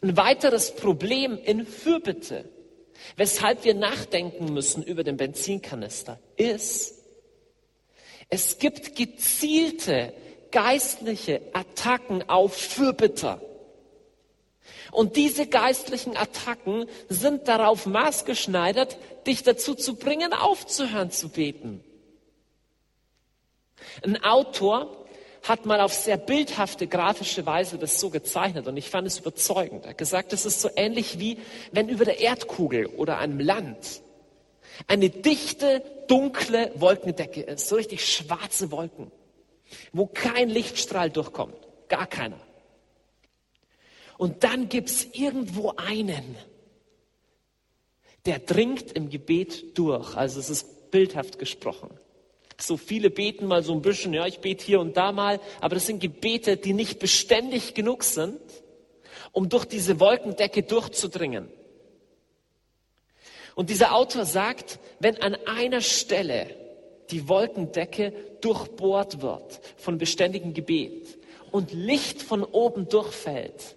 Ein weiteres Problem in Fürbitte, weshalb wir nachdenken müssen über den Benzinkanister, ist, es gibt gezielte geistliche Attacken auf Fürbitter. Und diese geistlichen Attacken sind darauf maßgeschneidert, dich dazu zu bringen, aufzuhören zu beten. Ein Autor hat mal auf sehr bildhafte grafische Weise das so gezeichnet und ich fand es überzeugend. Er hat gesagt, es ist so ähnlich wie wenn über der Erdkugel oder einem Land eine dichte, dunkle Wolkendecke ist, so richtig schwarze Wolken, wo kein Lichtstrahl durchkommt, gar keiner. Und dann gibt's irgendwo einen, der dringt im Gebet durch. Also es ist bildhaft gesprochen. So viele beten mal so ein bisschen, ja, ich bete hier und da mal, aber das sind Gebete, die nicht beständig genug sind, um durch diese Wolkendecke durchzudringen. Und dieser Autor sagt, wenn an einer Stelle die Wolkendecke durchbohrt wird von beständigem Gebet und Licht von oben durchfällt,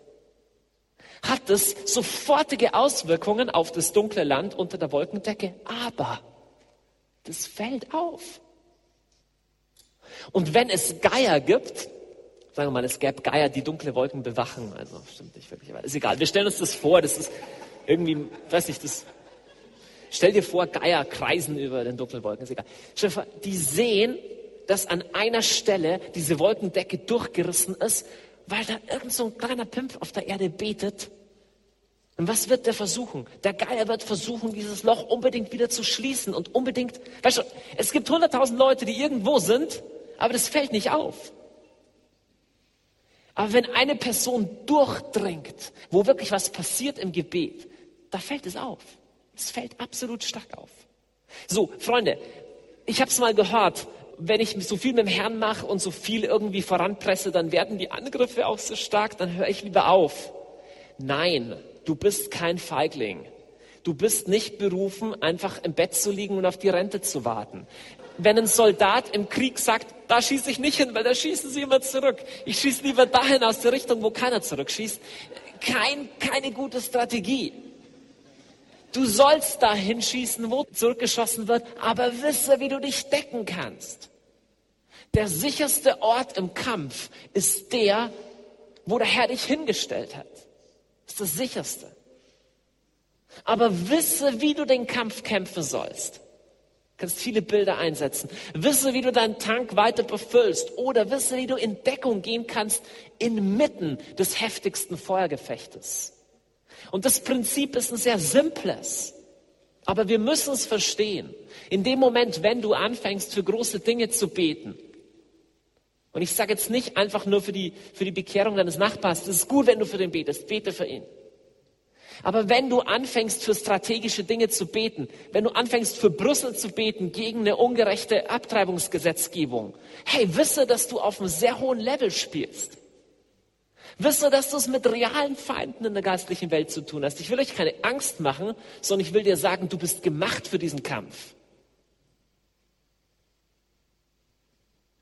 hat es sofortige Auswirkungen auf das dunkle Land unter der Wolkendecke, aber das fällt auf. Und wenn es Geier gibt, sagen wir mal, es gäbe Geier, die dunkle Wolken bewachen, also stimmt nicht wirklich, aber ist egal. Wir stellen uns das vor, das ist irgendwie, weiß nicht, das, stell dir vor, Geier kreisen über den dunklen Wolken, ist egal. Vor, die sehen, dass an einer Stelle diese Wolkendecke durchgerissen ist, weil da irgend so ein kleiner Pimp auf der Erde betet. Und was wird der versuchen? Der Geier wird versuchen, dieses Loch unbedingt wieder zu schließen und unbedingt, weißt du, es gibt hunderttausend Leute, die irgendwo sind aber das fällt nicht auf. Aber wenn eine Person durchdringt, wo wirklich was passiert im Gebet, da fällt es auf. Es fällt absolut stark auf. So, Freunde, ich habe es mal gehört, wenn ich so viel mit dem Herrn mache und so viel irgendwie voranpresse, dann werden die Angriffe auch so stark, dann höre ich lieber auf. Nein, du bist kein Feigling. Du bist nicht berufen, einfach im Bett zu liegen und auf die Rente zu warten wenn ein Soldat im Krieg sagt, da schieße ich nicht hin, weil da schießen sie immer zurück. Ich schieße lieber dahin aus der Richtung, wo keiner zurückschießt. Kein, keine gute Strategie. Du sollst dahin schießen, wo zurückgeschossen wird, aber wisse, wie du dich decken kannst. Der sicherste Ort im Kampf ist der, wo der Herr dich hingestellt hat. Das ist das sicherste. Aber wisse, wie du den Kampf kämpfen sollst kannst viele Bilder einsetzen. Wisse, wie du deinen Tank weiter befüllst oder wisse, wie du in Deckung gehen kannst inmitten des heftigsten Feuergefechtes. Und das Prinzip ist ein sehr simples. Aber wir müssen es verstehen. In dem Moment, wenn du anfängst, für große Dinge zu beten, und ich sage jetzt nicht einfach nur für die, für die Bekehrung deines Nachbars, das ist gut, wenn du für den betest, bete für ihn. Aber wenn du anfängst, für strategische Dinge zu beten, wenn du anfängst, für Brüssel zu beten gegen eine ungerechte Abtreibungsgesetzgebung, hey, wisse, dass du auf einem sehr hohen Level spielst. Wisse, dass du es mit realen Feinden in der geistlichen Welt zu tun hast. Ich will euch keine Angst machen, sondern ich will dir sagen, du bist gemacht für diesen Kampf.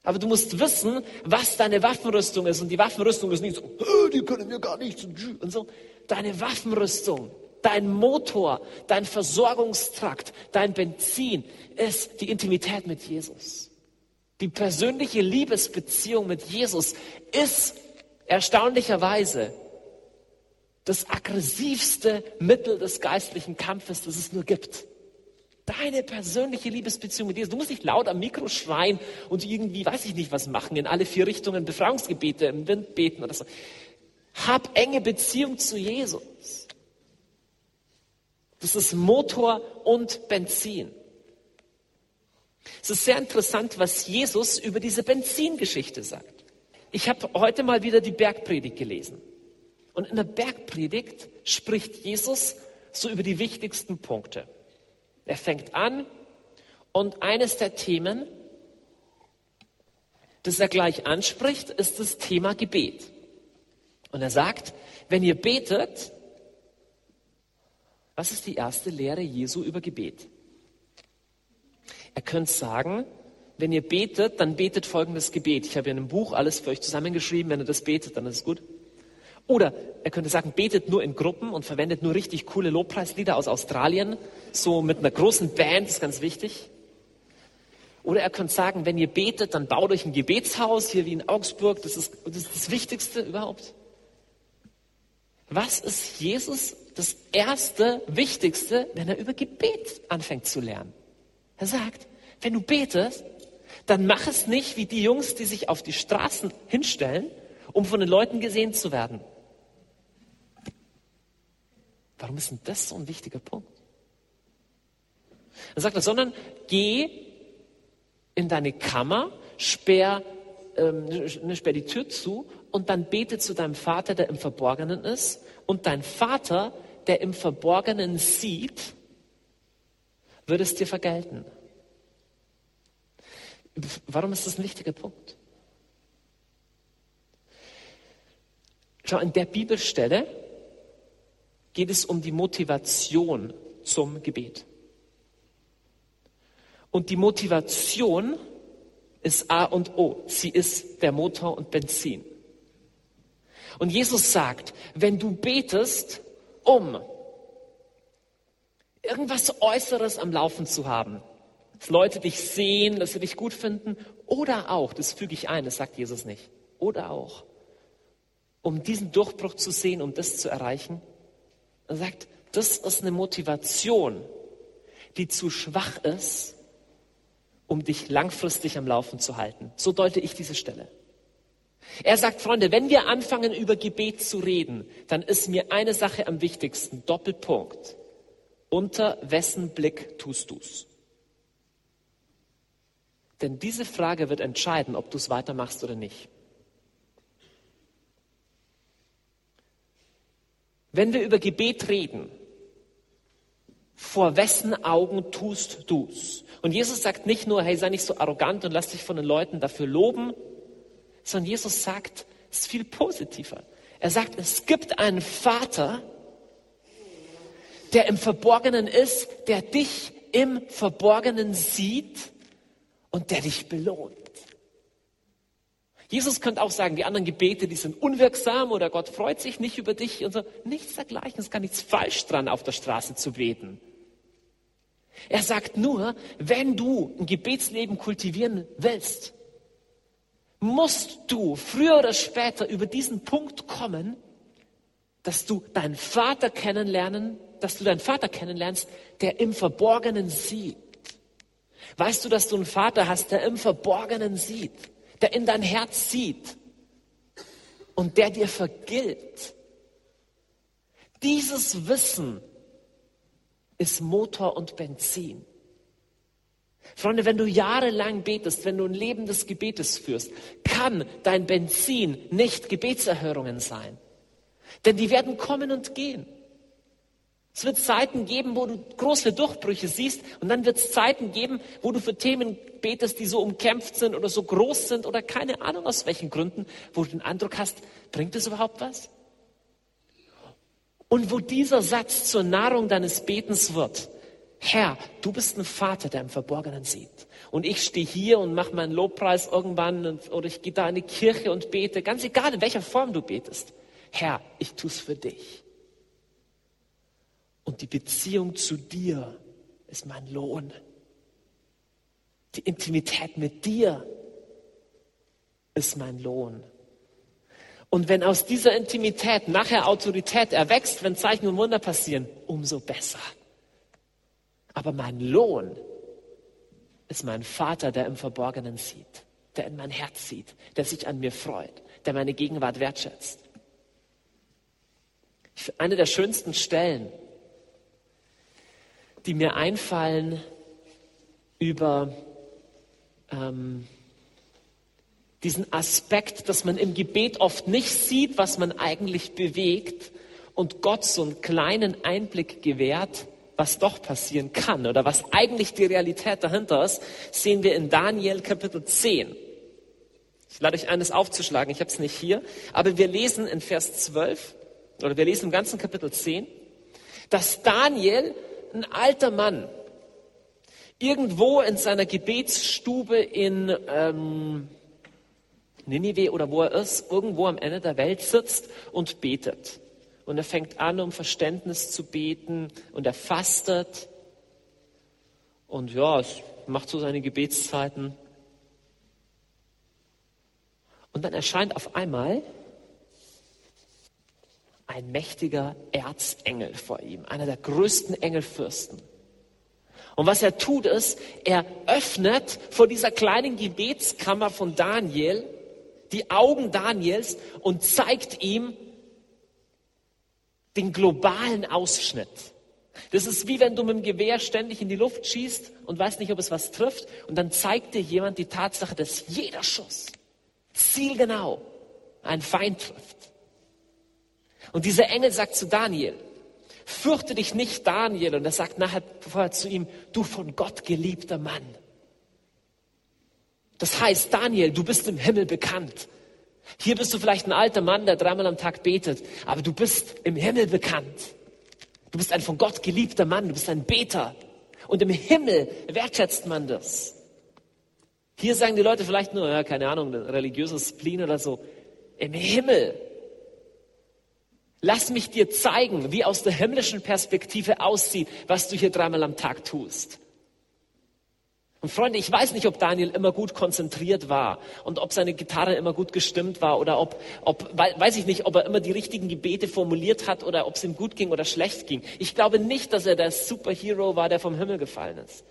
Aber du musst wissen, was deine Waffenrüstung ist. Und die Waffenrüstung ist nicht so, die können mir gar nichts und so deine Waffenrüstung, dein Motor, dein Versorgungstrakt, dein Benzin ist die Intimität mit Jesus. Die persönliche Liebesbeziehung mit Jesus ist erstaunlicherweise das aggressivste Mittel des geistlichen Kampfes, das es nur gibt. Deine persönliche Liebesbeziehung mit Jesus. Du musst nicht laut am Mikro schreien und irgendwie, weiß ich nicht, was machen, in alle vier Richtungen Befreiungsgebete im Wind beten oder so. Hab enge Beziehung zu Jesus. Das ist Motor und Benzin. Es ist sehr interessant, was Jesus über diese Benzingeschichte sagt. Ich habe heute mal wieder die Bergpredigt gelesen. Und in der Bergpredigt spricht Jesus so über die wichtigsten Punkte. Er fängt an und eines der Themen, das er gleich anspricht, ist das Thema Gebet. Und er sagt, wenn ihr betet, was ist die erste Lehre Jesu über Gebet? Er könnte sagen, wenn ihr betet, dann betet folgendes Gebet. Ich habe in einem Buch alles für euch zusammengeschrieben. Wenn ihr das betet, dann ist es gut. Oder er könnte sagen, betet nur in Gruppen und verwendet nur richtig coole Lobpreislieder aus Australien, so mit einer großen Band, das ist ganz wichtig. Oder er könnte sagen, wenn ihr betet, dann baut euch ein Gebetshaus, hier wie in Augsburg, das ist das, ist das Wichtigste überhaupt. Was ist Jesus das erste, wichtigste, wenn er über Gebet anfängt zu lernen? Er sagt, wenn du betest, dann mach es nicht wie die Jungs, die sich auf die Straßen hinstellen, um von den Leuten gesehen zu werden. Warum ist denn das so ein wichtiger Punkt? Er sagt er, sondern geh in deine Kammer, sperr, ähm, ne, sperr die Tür zu und dann bete zu deinem Vater, der im Verborgenen ist. Und dein Vater, der im Verborgenen sieht, wird es dir vergelten. Warum ist das ein wichtiger Punkt? Schau, in der Bibelstelle geht es um die Motivation zum Gebet. Und die Motivation ist A und O. Sie ist der Motor und Benzin. Und Jesus sagt, wenn du betest, um irgendwas Äußeres am Laufen zu haben, dass Leute dich sehen, dass sie dich gut finden, oder auch, das füge ich ein, das sagt Jesus nicht, oder auch, um diesen Durchbruch zu sehen, um das zu erreichen, er sagt, das ist eine Motivation, die zu schwach ist, um dich langfristig am Laufen zu halten. So deute ich diese Stelle. Er sagt, Freunde, wenn wir anfangen, über Gebet zu reden, dann ist mir eine Sache am wichtigsten. Doppelpunkt. Unter wessen Blick tust du's? Denn diese Frage wird entscheiden, ob du es weitermachst oder nicht. Wenn wir über Gebet reden, vor wessen Augen tust du's? Und Jesus sagt nicht nur, hey, sei nicht so arrogant und lass dich von den Leuten dafür loben, sondern Jesus sagt, es viel positiver. Er sagt, es gibt einen Vater, der im Verborgenen ist, der dich im Verborgenen sieht und der dich belohnt. Jesus könnte auch sagen, die anderen Gebete, die sind unwirksam oder Gott freut sich nicht über dich und so. Nichts dergleichen, es ist gar nichts falsch dran, auf der Straße zu beten. Er sagt nur, wenn du ein Gebetsleben kultivieren willst, musst du früher oder später über diesen Punkt kommen, dass du deinen Vater kennenlernen, dass du deinen Vater kennenlernst, der im Verborgenen sieht. Weißt du, dass du einen Vater hast, der im Verborgenen sieht? der in dein Herz sieht und der dir vergilt. Dieses Wissen ist Motor und Benzin. Freunde, wenn du jahrelang betest, wenn du ein Leben des Gebetes führst, kann dein Benzin nicht Gebetserhörungen sein. Denn die werden kommen und gehen. Es wird Zeiten geben, wo du große Durchbrüche siehst und dann wird es Zeiten geben, wo du für Themen betest, die so umkämpft sind oder so groß sind oder keine Ahnung aus welchen Gründen, wo du den Eindruck hast, bringt es überhaupt was? Und wo dieser Satz zur Nahrung deines Betens wird, Herr, du bist ein Vater, der im Verborgenen sieht. Und ich stehe hier und mache meinen Lobpreis irgendwann oder ich gehe da in die Kirche und bete, ganz egal in welcher Form du betest. Herr, ich tue es für dich. Und die Beziehung zu dir ist mein Lohn. Die Intimität mit dir ist mein Lohn. Und wenn aus dieser Intimität nachher Autorität erwächst, wenn Zeichen und Wunder passieren, umso besser. Aber mein Lohn ist mein Vater, der im Verborgenen sieht, der in mein Herz sieht, der sich an mir freut, der meine Gegenwart wertschätzt. Eine der schönsten Stellen, die mir einfallen über ähm, diesen Aspekt, dass man im Gebet oft nicht sieht, was man eigentlich bewegt und Gott so einen kleinen Einblick gewährt, was doch passieren kann oder was eigentlich die Realität dahinter ist, sehen wir in Daniel Kapitel 10. Ich lade euch eines aufzuschlagen, ich habe es nicht hier, aber wir lesen in Vers 12 oder wir lesen im ganzen Kapitel 10, dass Daniel, ein alter Mann, irgendwo in seiner Gebetsstube in ähm, Ninive oder wo er ist, irgendwo am Ende der Welt sitzt und betet. Und er fängt an, um Verständnis zu beten und er fastet. Und ja, macht so seine Gebetszeiten. Und dann erscheint auf einmal ein mächtiger Erzengel vor ihm, einer der größten Engelfürsten. Und was er tut ist, er öffnet vor dieser kleinen Gebetskammer von Daniel die Augen Daniels und zeigt ihm den globalen Ausschnitt. Das ist wie wenn du mit dem Gewehr ständig in die Luft schießt und weißt nicht, ob es was trifft. Und dann zeigt dir jemand die Tatsache, dass jeder Schuss zielgenau einen Feind trifft. Und dieser Engel sagt zu Daniel, fürchte dich nicht, Daniel. Und er sagt nachher vorher zu ihm, du von Gott geliebter Mann. Das heißt, Daniel, du bist im Himmel bekannt. Hier bist du vielleicht ein alter Mann, der dreimal am Tag betet, aber du bist im Himmel bekannt. Du bist ein von Gott geliebter Mann, du bist ein Beter. Und im Himmel wertschätzt man das. Hier sagen die Leute vielleicht nur, ja, keine Ahnung, religiöses Spleen oder so. Im Himmel. Lass mich dir zeigen, wie aus der himmlischen Perspektive aussieht, was du hier dreimal am Tag tust. Und Freunde, ich weiß nicht, ob Daniel immer gut konzentriert war und ob seine Gitarre immer gut gestimmt war oder ob, ob, weiß ich nicht, ob er immer die richtigen Gebete formuliert hat oder ob es ihm gut ging oder schlecht ging. Ich glaube nicht, dass er der Superhero war, der vom Himmel gefallen ist.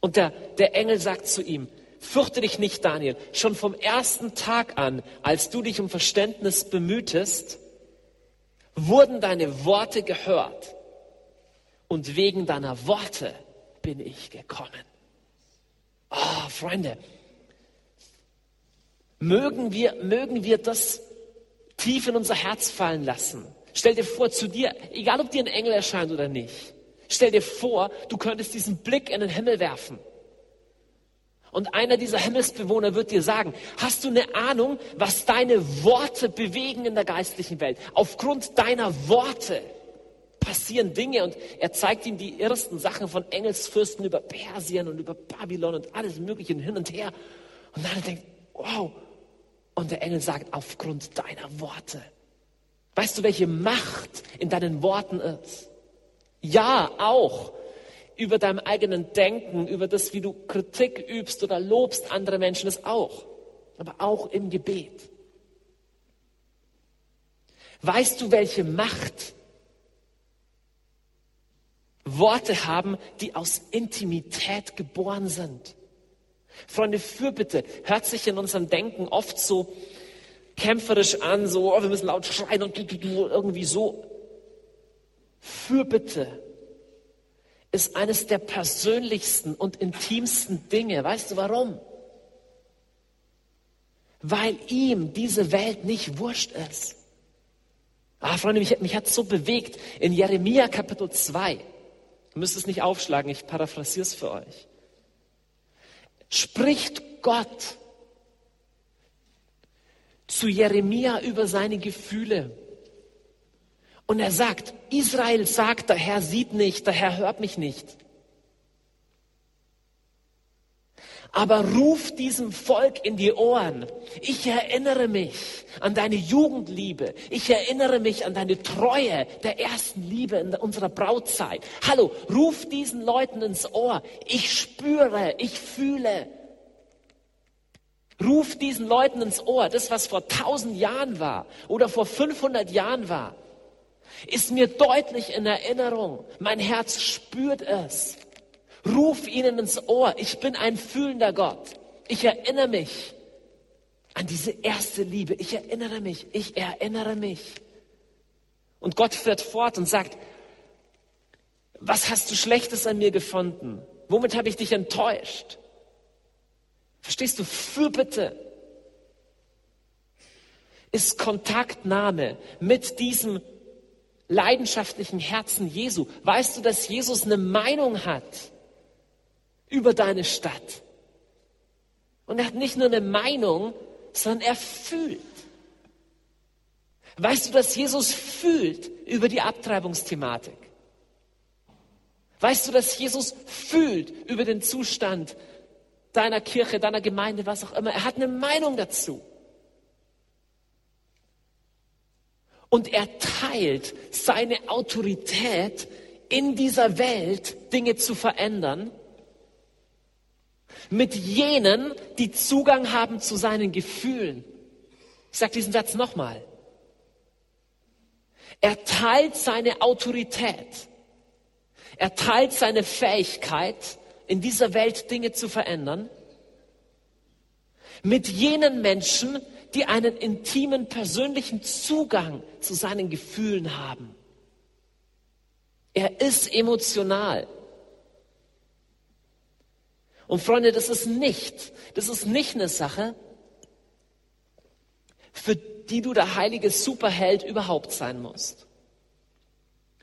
Und der, der Engel sagt zu ihm, fürchte dich nicht, Daniel, schon vom ersten Tag an, als du dich um Verständnis bemühtest, wurden deine Worte gehört. Und wegen deiner Worte bin ich gekommen. Oh, Freunde, mögen wir, mögen wir das tief in unser Herz fallen lassen. Stell dir vor, zu dir, egal ob dir ein Engel erscheint oder nicht, stell dir vor, du könntest diesen Blick in den Himmel werfen. Und einer dieser Himmelsbewohner wird dir sagen, hast du eine Ahnung, was deine Worte bewegen in der geistlichen Welt? Aufgrund deiner Worte passieren Dinge und er zeigt ihm die ersten Sachen von Engelsfürsten über Persien und über Babylon und alles Mögliche hin und her. Und dann denkt, wow. Und der Engel sagt, aufgrund deiner Worte. Weißt du, welche Macht in deinen Worten ist? Ja, auch über deinem eigenen Denken, über das, wie du Kritik übst oder lobst andere Menschen, das auch. Aber auch im Gebet. Weißt du, welche Macht Worte haben, die aus Intimität geboren sind. Freunde, Fürbitte hört sich in unserem Denken oft so kämpferisch an, so, oh, wir müssen laut schreien und irgendwie so. Fürbitte ist eines der persönlichsten und intimsten Dinge. Weißt du warum? Weil ihm diese Welt nicht wurscht ist. Ah, Freunde, mich, mich hat so bewegt in Jeremia Kapitel 2. Ihr müsst es nicht aufschlagen, ich paraphrasiere es für euch. Spricht Gott zu Jeremia über seine Gefühle. Und er sagt, Israel sagt, der Herr sieht nicht, der Herr hört mich nicht. Aber ruf diesem Volk in die Ohren. Ich erinnere mich an deine Jugendliebe. Ich erinnere mich an deine Treue der ersten Liebe in unserer Brautzeit. Hallo, ruf diesen Leuten ins Ohr. Ich spüre, ich fühle. Ruf diesen Leuten ins Ohr, das was vor tausend Jahren war oder vor 500 Jahren war. ist mir deutlich in Erinnerung. Mein Herz spürt es. Ruf ihnen ins Ohr. Ich bin ein fühlender Gott. Ich erinnere mich an diese erste Liebe. Ich erinnere mich. Ich erinnere mich. Und Gott fährt fort und sagt, was hast du Schlechtes an mir gefunden? Womit habe ich dich enttäuscht? Verstehst du? Fürbitte ist Kontaktnahme mit diesem leidenschaftlichen Herzen Jesu. Weißt du, dass Jesus eine Meinung hat über deine Stadt? Und er hat nicht nur eine Meinung, sondern er fühlt. Weißt du, dass Jesus fühlt über die Abtreibungsthematik? Weißt du, dass Jesus fühlt über den Zustand deiner Kirche, deiner Gemeinde, was auch immer? Er hat eine Meinung dazu. Und er teilt seine Autorität in dieser Welt, Dinge zu verändern, mit jenen, die Zugang haben zu seinen Gefühlen. Ich sage diesen Satz nochmal. Er teilt seine Autorität. Er teilt seine Fähigkeit, in dieser Welt Dinge zu verändern, mit jenen Menschen, die einen intimen, persönlichen Zugang zu seinen Gefühlen haben. Er ist emotional. Und Freunde, das ist nicht, das ist nicht eine Sache, für die du der heilige Superheld überhaupt sein musst.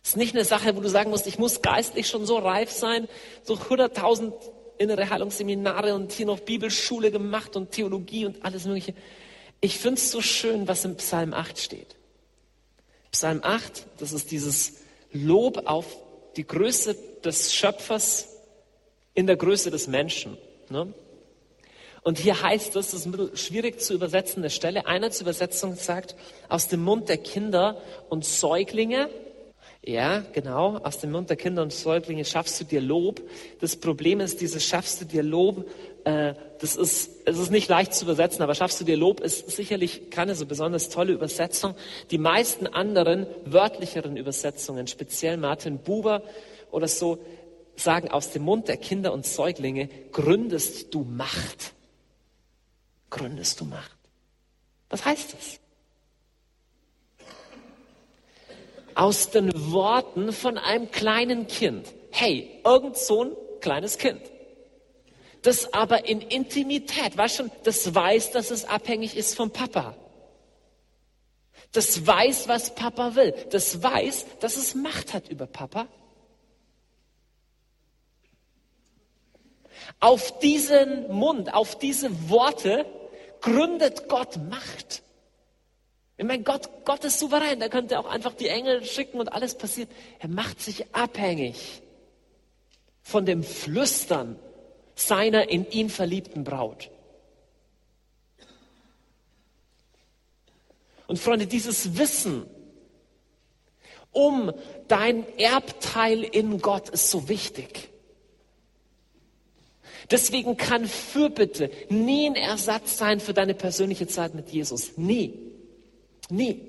Das ist nicht eine Sache, wo du sagen musst, ich muss geistlich schon so reif sein, so 100.000 innere Heilungsseminare und hier noch Bibelschule gemacht und Theologie und alles Mögliche. Ich finde es so schön, was im Psalm 8 steht. Psalm 8, das ist dieses Lob auf die Größe des Schöpfers in der Größe des Menschen. Ne? Und hier heißt es, das ist ein schwierig zu übersetzende Stelle. Eine zur Übersetzung sagt, aus dem Mund der Kinder und Säuglinge ja, genau. Aus dem Mund der Kinder und Säuglinge schaffst du dir Lob. Das Problem ist, dieses schaffst du dir Lob, äh, das ist, es ist nicht leicht zu übersetzen, aber schaffst du dir Lob ist sicherlich keine so besonders tolle Übersetzung. Die meisten anderen wörtlicheren Übersetzungen, speziell Martin Buber oder so, sagen aus dem Mund der Kinder und Säuglinge gründest du Macht. Gründest du Macht. Was heißt das? aus den Worten von einem kleinen Kind. Hey, irgend so ein kleines Kind. Das aber in Intimität, weißt schon, das weiß, dass es abhängig ist vom Papa. Das weiß, was Papa will. Das weiß, dass es Macht hat über Papa. Auf diesen Mund, auf diese Worte gründet Gott Macht. Ich meine, Gott, Gott ist souverän, da könnte auch einfach die Engel schicken und alles passiert. Er macht sich abhängig von dem Flüstern seiner in ihn verliebten Braut. Und Freunde, dieses Wissen um dein Erbteil in Gott ist so wichtig. Deswegen kann Fürbitte nie ein Ersatz sein für deine persönliche Zeit mit Jesus. Nie. Nie.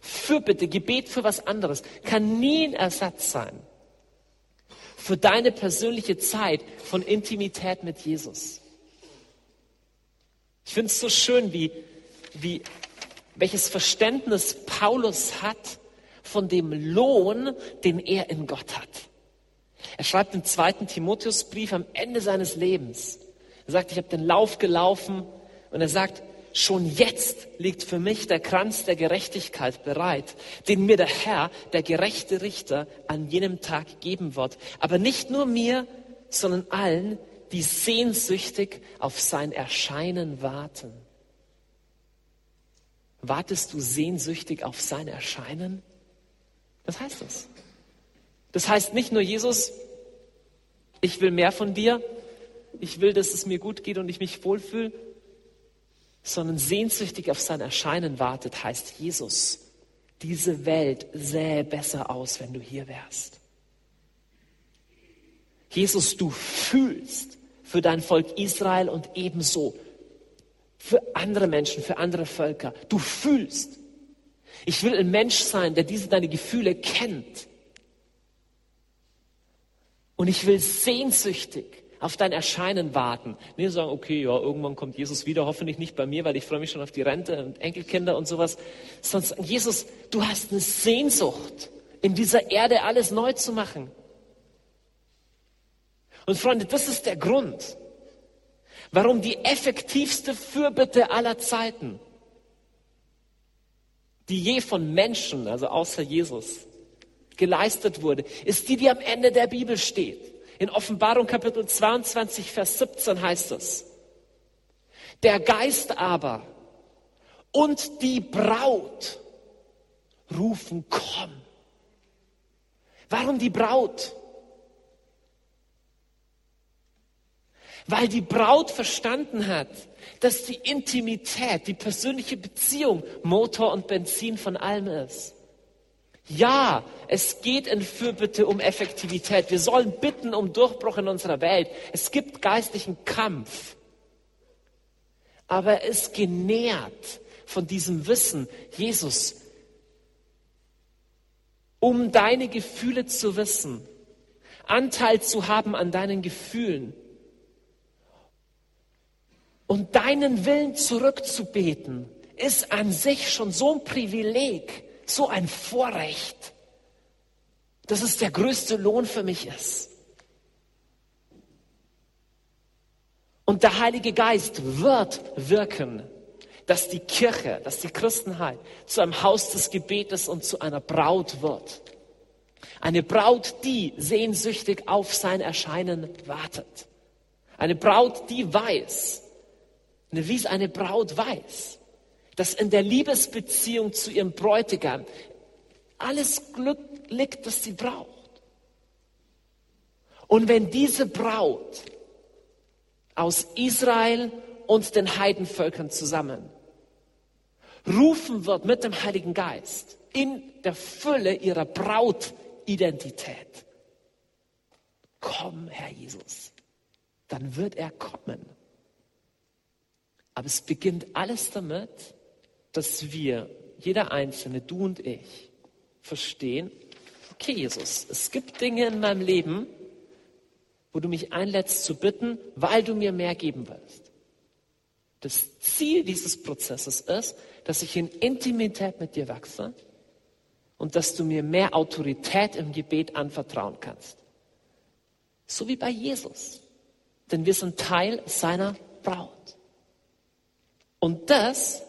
Fürbitte, Gebet für was anderes kann nie ein Ersatz sein für deine persönliche Zeit von Intimität mit Jesus. Ich finde es so schön, wie, wie, welches Verständnis Paulus hat von dem Lohn, den er in Gott hat. Er schreibt im zweiten Timotheusbrief am Ende seines Lebens. Er sagt, ich habe den Lauf gelaufen und er sagt, schon jetzt liegt für mich der Kranz der Gerechtigkeit bereit, den mir der Herr, der gerechte Richter, an jenem Tag geben wird. Aber nicht nur mir, sondern allen, die sehnsüchtig auf sein Erscheinen warten. Wartest du sehnsüchtig auf sein Erscheinen? Was heißt das? Das heißt nicht nur, Jesus, ich will mehr von dir, ich will, dass es mir gut geht und ich mich wohlfühle, sondern sehnsüchtig auf sein Erscheinen wartet, heißt Jesus, diese Welt sähe besser aus, wenn du hier wärst. Jesus, du fühlst für dein Volk Israel und ebenso für andere Menschen, für andere Völker. Du fühlst. Ich will ein Mensch sein, der diese deine Gefühle kennt. Und ich will sehnsüchtig auf dein Erscheinen warten. Nicht sagen, okay, ja, irgendwann kommt Jesus wieder, hoffentlich nicht bei mir, weil ich freue mich schon auf die Rente und Enkelkinder und sowas. Sagen, Jesus, du hast eine Sehnsucht, in dieser Erde alles neu zu machen. Und Freunde, das ist der Grund, warum die effektivste Fürbitte aller Zeiten, die je von Menschen, also außer Jesus, geleistet wurde, ist die, die am Ende der Bibel steht. In Offenbarung Kapitel 22, Vers 17 heißt es, der Geist aber und die Braut rufen, komm. Warum die Braut? Weil die Braut verstanden hat, dass die Intimität, die persönliche Beziehung Motor und Benzin von allem ist. Ja, es geht in Fürbitte um Effektivität. Wir sollen bitten um Durchbruch in unserer Welt. Es gibt geistlichen Kampf. Aber es ist genährt von diesem Wissen, Jesus, um deine Gefühle zu wissen, Anteil zu haben an deinen Gefühlen und deinen Willen zurückzubeten, ist an sich schon so ein Privileg so ein Vorrecht, dass es der größte Lohn für mich ist. Und der Heilige Geist wird wirken, dass die Kirche, dass die Christenheit zu einem Haus des Gebetes und zu einer Braut wird. Eine Braut, die sehnsüchtig auf sein Erscheinen wartet. Eine Braut, die weiß, wie es eine Braut weiß, dass in der Liebesbeziehung zu ihrem Bräutigam alles Glück liegt, das sie braucht. Und wenn diese Braut aus Israel und den Heidenvölkern zusammen rufen wird mit dem Heiligen Geist in der Fülle ihrer Brautidentität, komm, Herr Jesus, dann wird er kommen. Aber es beginnt alles damit, dass wir, jeder Einzelne, du und ich, verstehen, okay Jesus, es gibt Dinge in meinem Leben, wo du mich einlädst zu bitten, weil du mir mehr geben willst. Das Ziel dieses Prozesses ist, dass ich in Intimität mit dir wachse und dass du mir mehr Autorität im Gebet anvertrauen kannst. So wie bei Jesus. Denn wir sind Teil seiner Braut. Und das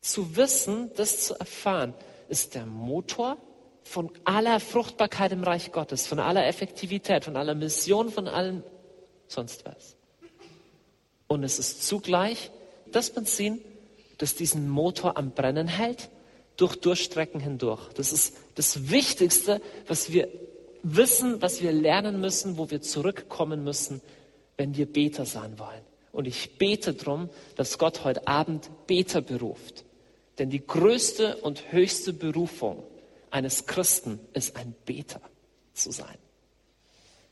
zu wissen, das zu erfahren, ist der Motor von aller Fruchtbarkeit im Reich Gottes, von aller Effektivität, von aller Mission, von allem sonst was. Und es ist zugleich das Benzin, das diesen Motor am Brennen hält, durch Durchstrecken hindurch. Das ist das Wichtigste, was wir wissen, was wir lernen müssen, wo wir zurückkommen müssen, wenn wir Beter sein wollen. Und ich bete darum, dass Gott heute Abend Beter beruft. Denn die größte und höchste Berufung eines Christen ist ein Beter zu sein.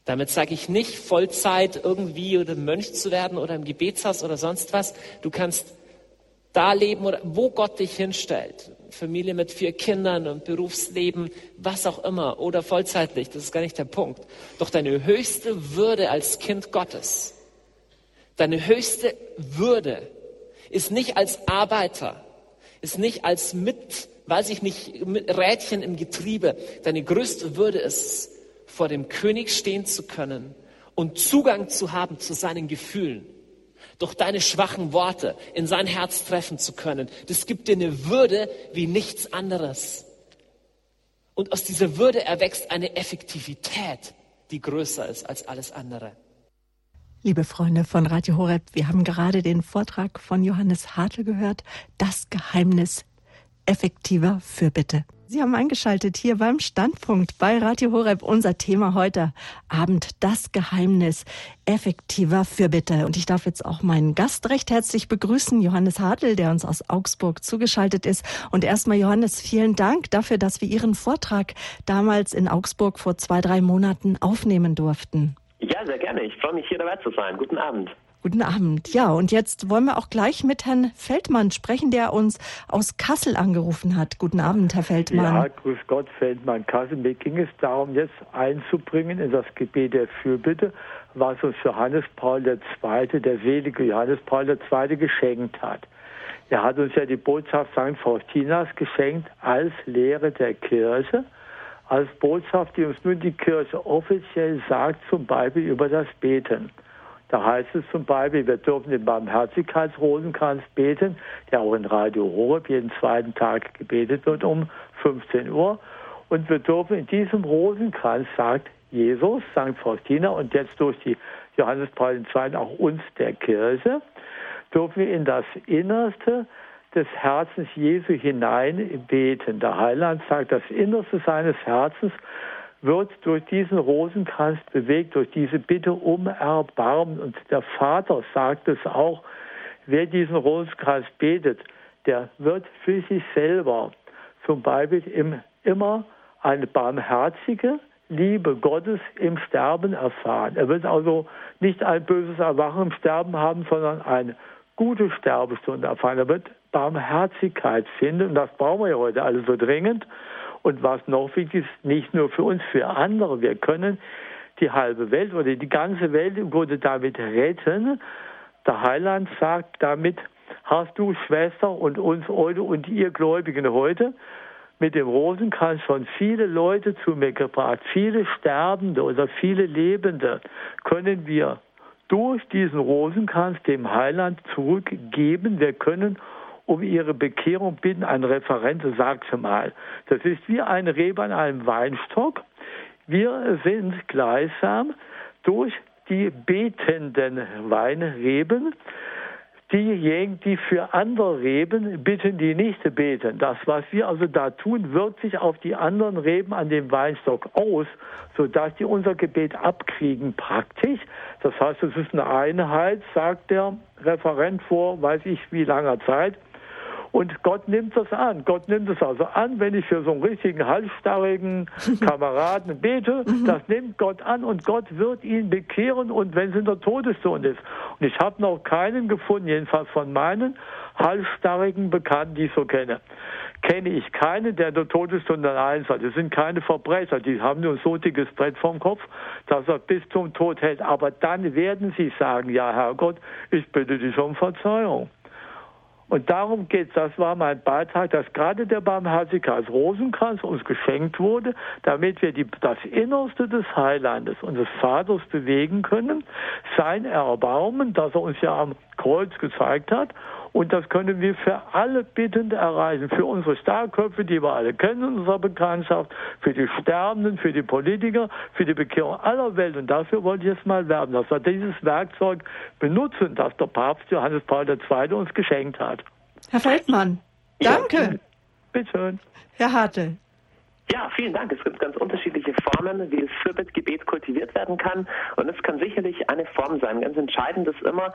Damit sage ich nicht Vollzeit irgendwie oder Mönch zu werden oder im Gebetshaus oder sonst was. Du kannst da leben oder wo Gott dich hinstellt. Familie mit vier Kindern und Berufsleben, was auch immer oder vollzeitlich, das ist gar nicht der Punkt. Doch deine höchste Würde als Kind Gottes, deine höchste Würde ist nicht als Arbeiter, ist nicht als mit, weiß ich nicht, Rädchen im Getriebe. Deine größte Würde ist, vor dem König stehen zu können und Zugang zu haben zu seinen Gefühlen. Durch deine schwachen Worte in sein Herz treffen zu können. Das gibt dir eine Würde wie nichts anderes. Und aus dieser Würde erwächst eine Effektivität, die größer ist als alles andere. Liebe Freunde von Radio Horeb, wir haben gerade den Vortrag von Johannes Hartl gehört, das Geheimnis effektiver Fürbitte. Sie haben eingeschaltet hier beim Standpunkt bei Radio Horeb. Unser Thema heute Abend, das Geheimnis effektiver Fürbitte. Und ich darf jetzt auch meinen Gast recht herzlich begrüßen, Johannes Hartl, der uns aus Augsburg zugeschaltet ist. Und erstmal, Johannes, vielen Dank dafür, dass wir Ihren Vortrag damals in Augsburg vor zwei, drei Monaten aufnehmen durften. Ja, sehr gerne. Ich freue mich, hier dabei zu sein. Guten Abend. Guten Abend. Ja, und jetzt wollen wir auch gleich mit Herrn Feldmann sprechen, der uns aus Kassel angerufen hat. Guten Abend, Herr Feldmann. Ja, grüß Gott, Feldmann Kassel. Mir ging es darum, jetzt einzubringen in das Gebet der Fürbitte, was uns Johannes Paul II., der selige Johannes Paul II. geschenkt hat. Er hat uns ja die Botschaft St. Faustinas geschenkt als Lehre der Kirche, als Botschaft, die uns nun die Kirche offiziell sagt, zum Beispiel über das Beten. Da heißt es zum Beispiel, wir dürfen den Barmherzigkeitsrosenkranz beten, der auch in Radio Horeb jeden zweiten Tag gebetet wird um 15 Uhr. Und wir dürfen in diesem Rosenkranz, sagt Jesus, St. Faustina und jetzt durch die Johannes Paul II. auch uns der Kirche, dürfen wir in das Innerste des Herzens Jesu hinein beten. Der Heiland sagt, das Innerste seines Herzens wird durch diesen Rosenkranz bewegt, durch diese Bitte um Erbarmen. Und der Vater sagt es auch, wer diesen Rosenkranz betet, der wird für sich selber zum Beispiel im, immer eine barmherzige Liebe Gottes im Sterben erfahren. Er wird also nicht ein böses Erwachen im Sterben haben, sondern eine gute Sterbestunde erfahren. Er wird Barmherzigkeit finden. Und das brauchen wir ja heute alle so dringend. Und was noch wichtig ist, nicht nur für uns, für andere. Wir können die halbe Welt oder die ganze Welt im Grunde damit retten. Der Heiland sagt damit, hast du Schwester und uns heute und ihr Gläubigen heute mit dem Rosenkranz schon viele Leute zu mir gebracht, viele Sterbende oder viele Lebende können wir durch diesen Rosenkranz dem Heiland zurückgeben. Wir können um ihre Bekehrung bitten. Ein Referent sagte mal, das ist wie ein Reb an einem Weinstock. Wir sind gleichsam durch die betenden Weinreben diejenigen, die für andere Reben bitten, die nicht beten. Das, was wir also da tun, wirkt sich auf die anderen Reben an dem Weinstock aus, sodass die unser Gebet abkriegen praktisch. Das heißt, es ist eine Einheit, sagt der Referent vor, weiß ich wie langer Zeit. Und Gott nimmt das an. Gott nimmt es also an, wenn ich für so einen richtigen halsstarrigen Kameraden bete. Mhm. Das nimmt Gott an und Gott wird ihn bekehren und wenn es in der Todesstunde ist. Und ich habe noch keinen gefunden, jedenfalls von meinen halsstarrigen Bekannten, die ich so kenne kenne ich keinen, der in der Todesstunde einsatz. Das sind keine Verbrecher, die haben nur so dickes Brett vom Kopf, dass er bis zum Tod hält. Aber dann werden sie sagen, ja Herrgott, ich bitte dich um Verzeihung. Und darum geht es. Das war mein Beitrag, dass gerade der Barmherzigkeit Rosenkranz uns geschenkt wurde, damit wir die, das Innerste des Heilandes und des Vaters bewegen können, sein Erbarmen, das er uns ja am Kreuz gezeigt hat, und das können wir für alle Bittende erreichen. Für unsere Starköpfe, die wir alle kennen in unserer Bekanntschaft, für die Sterbenden, für die Politiker, für die Bekehrung aller Welt. Und dafür wollte ich jetzt mal werben, dass wir dieses Werkzeug benutzen, das der Papst Johannes Paul II. uns geschenkt hat. Herr Feldmann, danke. Ja, bitte schön. Herr Hartl. Ja, vielen Dank. Es gibt ganz unterschiedliche Formen, wie das Fürbittgebet kultiviert werden kann. Und es kann sicherlich eine Form sein. Ganz entscheidend ist immer,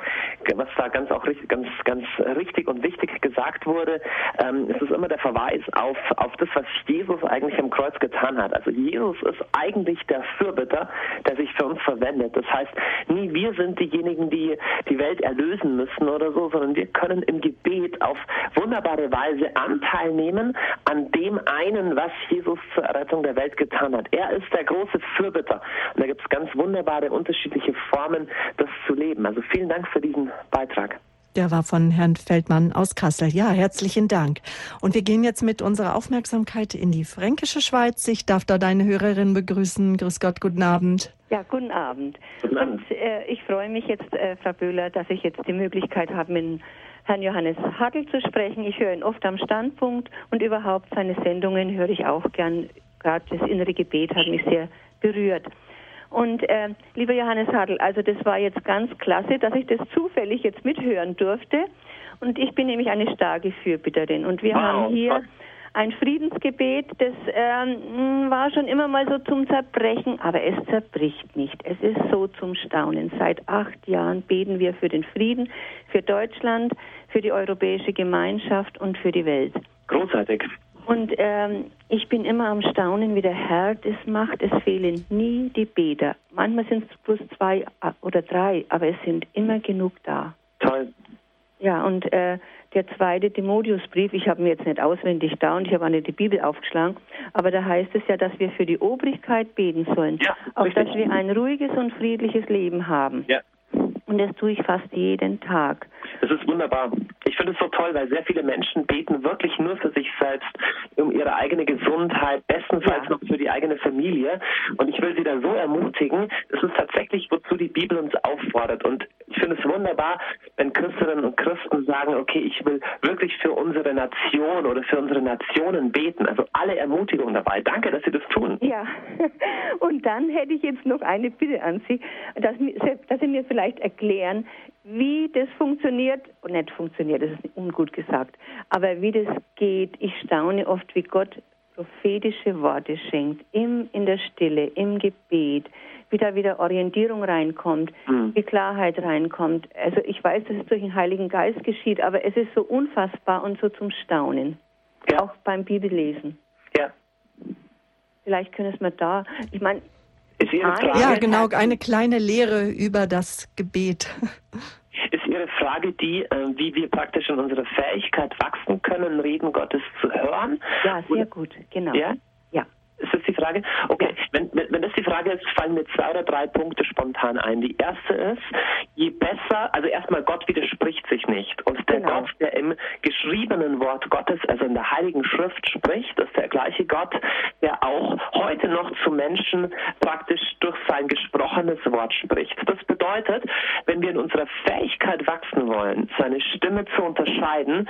was da ganz auch richtig, ganz, ganz richtig und wichtig gesagt wurde, ähm, es ist immer der Verweis auf, auf das, was Jesus eigentlich am Kreuz getan hat. Also Jesus ist eigentlich der Fürbitter, der sich für uns verwendet. Das heißt, nie wir sind diejenigen, die die Welt erlösen müssen oder so, sondern wir können im Gebet auf wunderbare Weise Anteil nehmen an dem einen, was Jesus zur Errettung der Welt getan hat. Er ist der große Fürbitter. Und da gibt es ganz wunderbare unterschiedliche Formen, das zu leben. Also vielen Dank für diesen Beitrag. Der war von Herrn Feldmann aus Kassel. Ja, herzlichen Dank. Und wir gehen jetzt mit unserer Aufmerksamkeit in die fränkische Schweiz. Ich darf da deine Hörerin begrüßen. Grüß Gott, guten Abend. Ja, guten Abend. Guten Abend. Und äh, ich freue mich jetzt, äh, Frau Böhler, dass ich jetzt die Möglichkeit habe, mit Herrn Johannes Hartl zu sprechen. Ich höre ihn oft am Standpunkt und überhaupt seine Sendungen höre ich auch gern. Gerade das innere Gebet hat mich sehr berührt. Und äh, lieber Johannes Hartl, also das war jetzt ganz klasse, dass ich das zufällig jetzt mithören durfte. Und ich bin nämlich eine starke Fürbitterin. Und wir wow. haben hier ein Friedensgebet, das ähm, war schon immer mal so zum Zerbrechen, aber es zerbricht nicht. Es ist so zum Staunen. Seit acht Jahren beten wir für den Frieden, für Deutschland, für die europäische Gemeinschaft und für die Welt. Großartig. Und ähm, ich bin immer am Staunen, wie der Herr das macht. Es fehlen nie die Beter. Manchmal sind es bloß zwei äh, oder drei, aber es sind immer genug da. Toll. Ja, und äh, der zweite Timotheusbrief, ich habe mir jetzt nicht auswendig da und ich habe auch nicht die Bibel aufgeschlagen, aber da heißt es ja, dass wir für die Obrigkeit beten sollen. Ja, auch richtig. dass wir ein ruhiges und friedliches Leben haben. Ja. Und das tue ich fast jeden Tag. Das ist wunderbar. Ich finde es so toll, weil sehr viele Menschen beten wirklich nur für sich selbst, um ihre eigene Gesundheit, bestenfalls Ja. noch für die eigene Familie. Und ich will sie da so ermutigen, das ist tatsächlich, wozu die Bibel uns auffordert. Und ich finde es wunderbar, wenn Christinnen und Christen sagen, okay, ich will wirklich für unsere Nation oder für unsere Nationen beten. Also alle Ermutigung dabei. Danke, dass Sie das tun. Ja, und dann hätte ich jetzt noch eine Bitte an Sie, dass, dass Sie mir vielleicht erklären, wie das funktioniert, und nicht funktioniert, das ist ungut gesagt, aber wie das geht. Ich staune oft, wie Gott prophetische Worte schenkt, im, in der Stille, im Gebet, wie da wieder Orientierung reinkommt, Mhm. wie Klarheit reinkommt. Also ich weiß, dass es durch den Heiligen Geist geschieht, aber es ist so unfassbar und so zum Staunen, Ja. auch beim Bibellesen. Ja. Vielleicht können es mir da, ich meine, Ja, genau, eine kleine Lehre über das Gebet. Ist Ihre Frage die, äh, wie wir praktisch in unserer Fähigkeit wachsen können, Reden Gottes zu hören? Ja, sehr Oder- gut, genau. Ja? Ist das die Frage? Okay, wenn, wenn, wenn das die Frage ist, fallen mir zwei oder drei Punkte spontan ein. Die erste ist, je besser, also erstmal Gott widerspricht sich nicht. Und der Genau. Gott, der im geschriebenen Wort Gottes, also in der Heiligen Schrift spricht, ist der gleiche Gott, der auch heute noch zu Menschen praktisch durch sein gesprochenes Wort spricht. Das bedeutet, wenn wir in unserer Fähigkeit wachsen wollen, seine Stimme zu unterscheiden,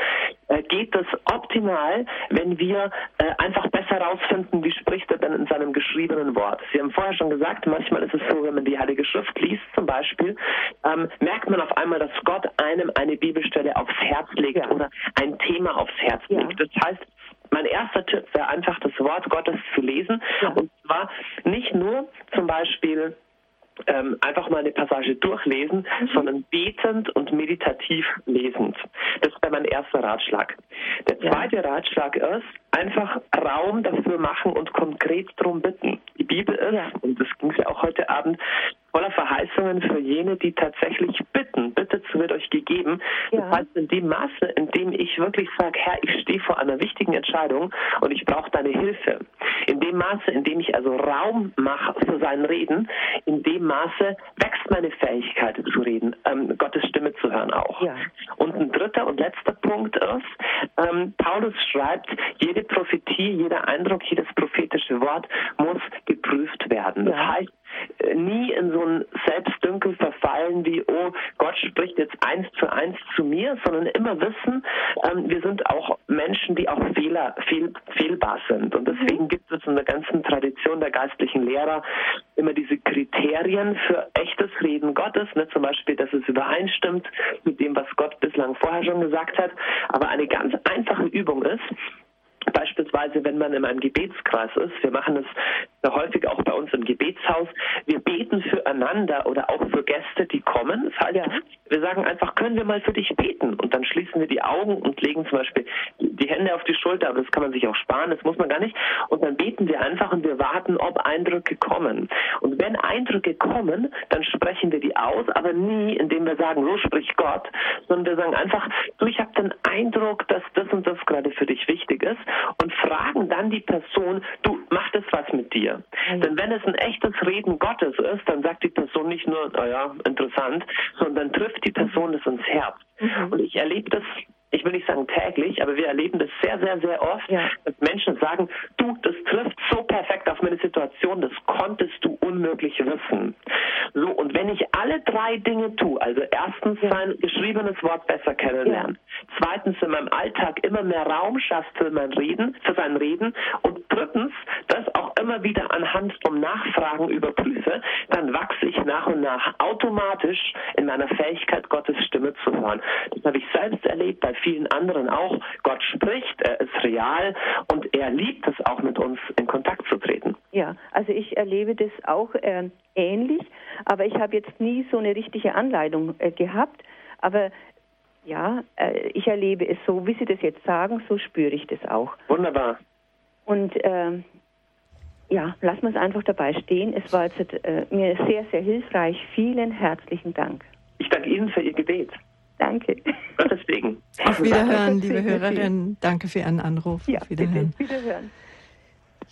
äh, geht das optimal, wenn wir äh, einfach besser herausfinden, wie spricht er denn in seinem geschriebenen Wort. Sie haben vorher schon gesagt, manchmal ist es so, wenn man die Heilige Schrift liest zum Beispiel, ähm, merkt man auf einmal, dass Gott einem eine Bibelstelle aufs Herz legt Ja. oder ein Thema aufs Herz Ja. legt. Das heißt, mein erster Tipp wäre einfach, das Wort Gottes zu lesen. Ja. Und zwar nicht nur zum Beispiel ähm, einfach mal eine Passage durchlesen, Mhm. sondern betend und meditativ lesend. Das wäre mein erster Ratschlag. Der Ja. zweite Ratschlag ist, einfach Raum dafür machen und konkret darum bitten. Die Bibel ist, und das ging ja auch heute Abend, voller Verheißungen für jene, die tatsächlich bitten. Bittet, so wird euch gegeben. Ja. Das heißt, in dem Maße, in dem ich wirklich sage, Herr, ich stehe vor einer wichtigen Entscheidung und ich brauche deine Hilfe. In dem Maße, in dem ich also Raum mache für sein Reden, in dem Maße wächst meine Fähigkeit zu reden, ähm, Gottes Stimme zu hören auch. Ja. Und ein dritter und letzter Punkt ist, ähm, Paulus schreibt, jede Prophetie, jeder Eindruck, jedes prophetische Wort muss geprüft werden. Das heißt, äh, nie in so ein Selbstdünkel verfallen wie, oh, Gott spricht jetzt eins zu eins zu mir, sondern immer wissen, ähm, wir sind auch Menschen, die auch Fehler, fehl, fehlbar sind. Und deswegen gibt es in der ganzen Tradition der geistlichen Lehrer immer diese Kriterien für echtes Reden Gottes, ne? zum Beispiel, dass es übereinstimmt mit dem, was Gott bislang vorher schon gesagt hat. Aber eine ganz einfache Übung ist, Beispielsweise, wenn man in einem Gebetskreis ist, wir machen das sehr häufig auch bei uns im Gebetshaus, wir beten füreinander oder auch für Gäste, die kommen. Das heißt. Wir sagen einfach, können wir mal für dich beten? Und dann schließen wir die Augen und legen zum Beispiel die Hände auf die Schulter, aber das kann man sich auch sparen, das muss man gar nicht. Und dann beten wir einfach und wir warten, ob Eindrücke kommen. Und wenn Eindrücke kommen, dann sprechen wir die aus, aber nie, indem wir sagen, so spricht Gott, sondern wir sagen einfach, du, ich habe den Eindruck, dass das und das gerade für dich wichtig ist und fragen dann die Person, du, macht das was mit dir? Ja. Denn wenn es ein echtes Reden Gottes ist, dann sagt die Person nicht nur, naja, interessant, sondern trifft die Person das ins Herz. Und ich erlebe das, ich will nicht sagen täglich, aber wir erleben das sehr, sehr, sehr oft, Ja. dass Menschen sagen, du, das trifft so perfekt auf meine Situation, das konntest du unmöglich wissen. So, und wenn ich alle drei Dinge tue, also erstens Ja. sein geschriebenes Wort besser kennenlernen, zweitens in meinem Alltag immer mehr Raum schafft für mein Reden, für sein Reden und drittens das auch immer wieder anhand vom Nachfragen überprüfe, dann wachse ich nach und nach automatisch in meiner Fähigkeit, Gottes Stimme zu hören. Das habe ich selbst erlebt, bei vielen anderen auch. Gott spricht, er ist real und er liebt es auch mit uns in Kontakt zu treten. Ja, also ich erlebe das auch ähm, ähnlich, aber ich habe jetzt nie so eine richtige Anleitung äh, gehabt. Aber ja, äh, ich erlebe es so, wie Sie das jetzt sagen, so spüre ich das auch. Wunderbar. Und äh, ja, lassen wir es einfach dabei stehen. Es war jetzt äh, mir sehr, sehr hilfreich. Vielen herzlichen Dank. Ich danke Ihnen für Ihr Gebet. Danke. Gottes Segen. Auf Wiederhören, liebe Hörerin. Danke für Ihren Anruf. Ja, Auf Wiederhören. Bitte. Wiederhören.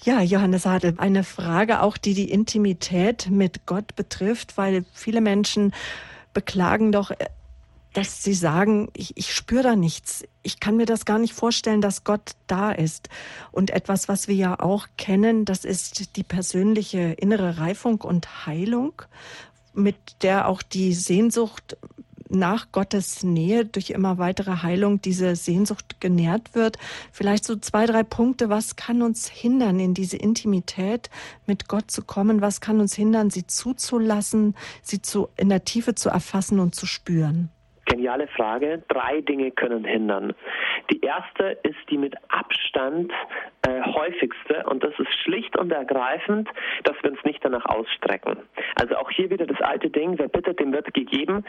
Ja, Johannes Hadel, eine Frage auch, die die Intimität mit Gott betrifft, weil viele Menschen beklagen doch, dass sie sagen, ich, ich spüre da nichts. Ich kann mir das gar nicht vorstellen, dass Gott da ist. Und etwas, was wir ja auch kennen, das ist die persönliche innere Reifung und Heilung, mit der auch die Sehnsucht nach Gottes Nähe durch immer weitere Heilung diese Sehnsucht genährt wird. Vielleicht so zwei, drei Punkte. Was kann uns hindern, in diese Intimität mit Gott zu kommen? Was kann uns hindern, sie zuzulassen, sie zu, in der Tiefe zu erfassen und zu spüren? Geniale Frage. Drei Dinge können hindern. Die erste ist die mit Abstand äh, häufigste und das ist schlicht und ergreifend, dass wir uns nicht danach ausstrecken. Also auch hier wieder das alte Ding, wer bittet, dem wird gegeben.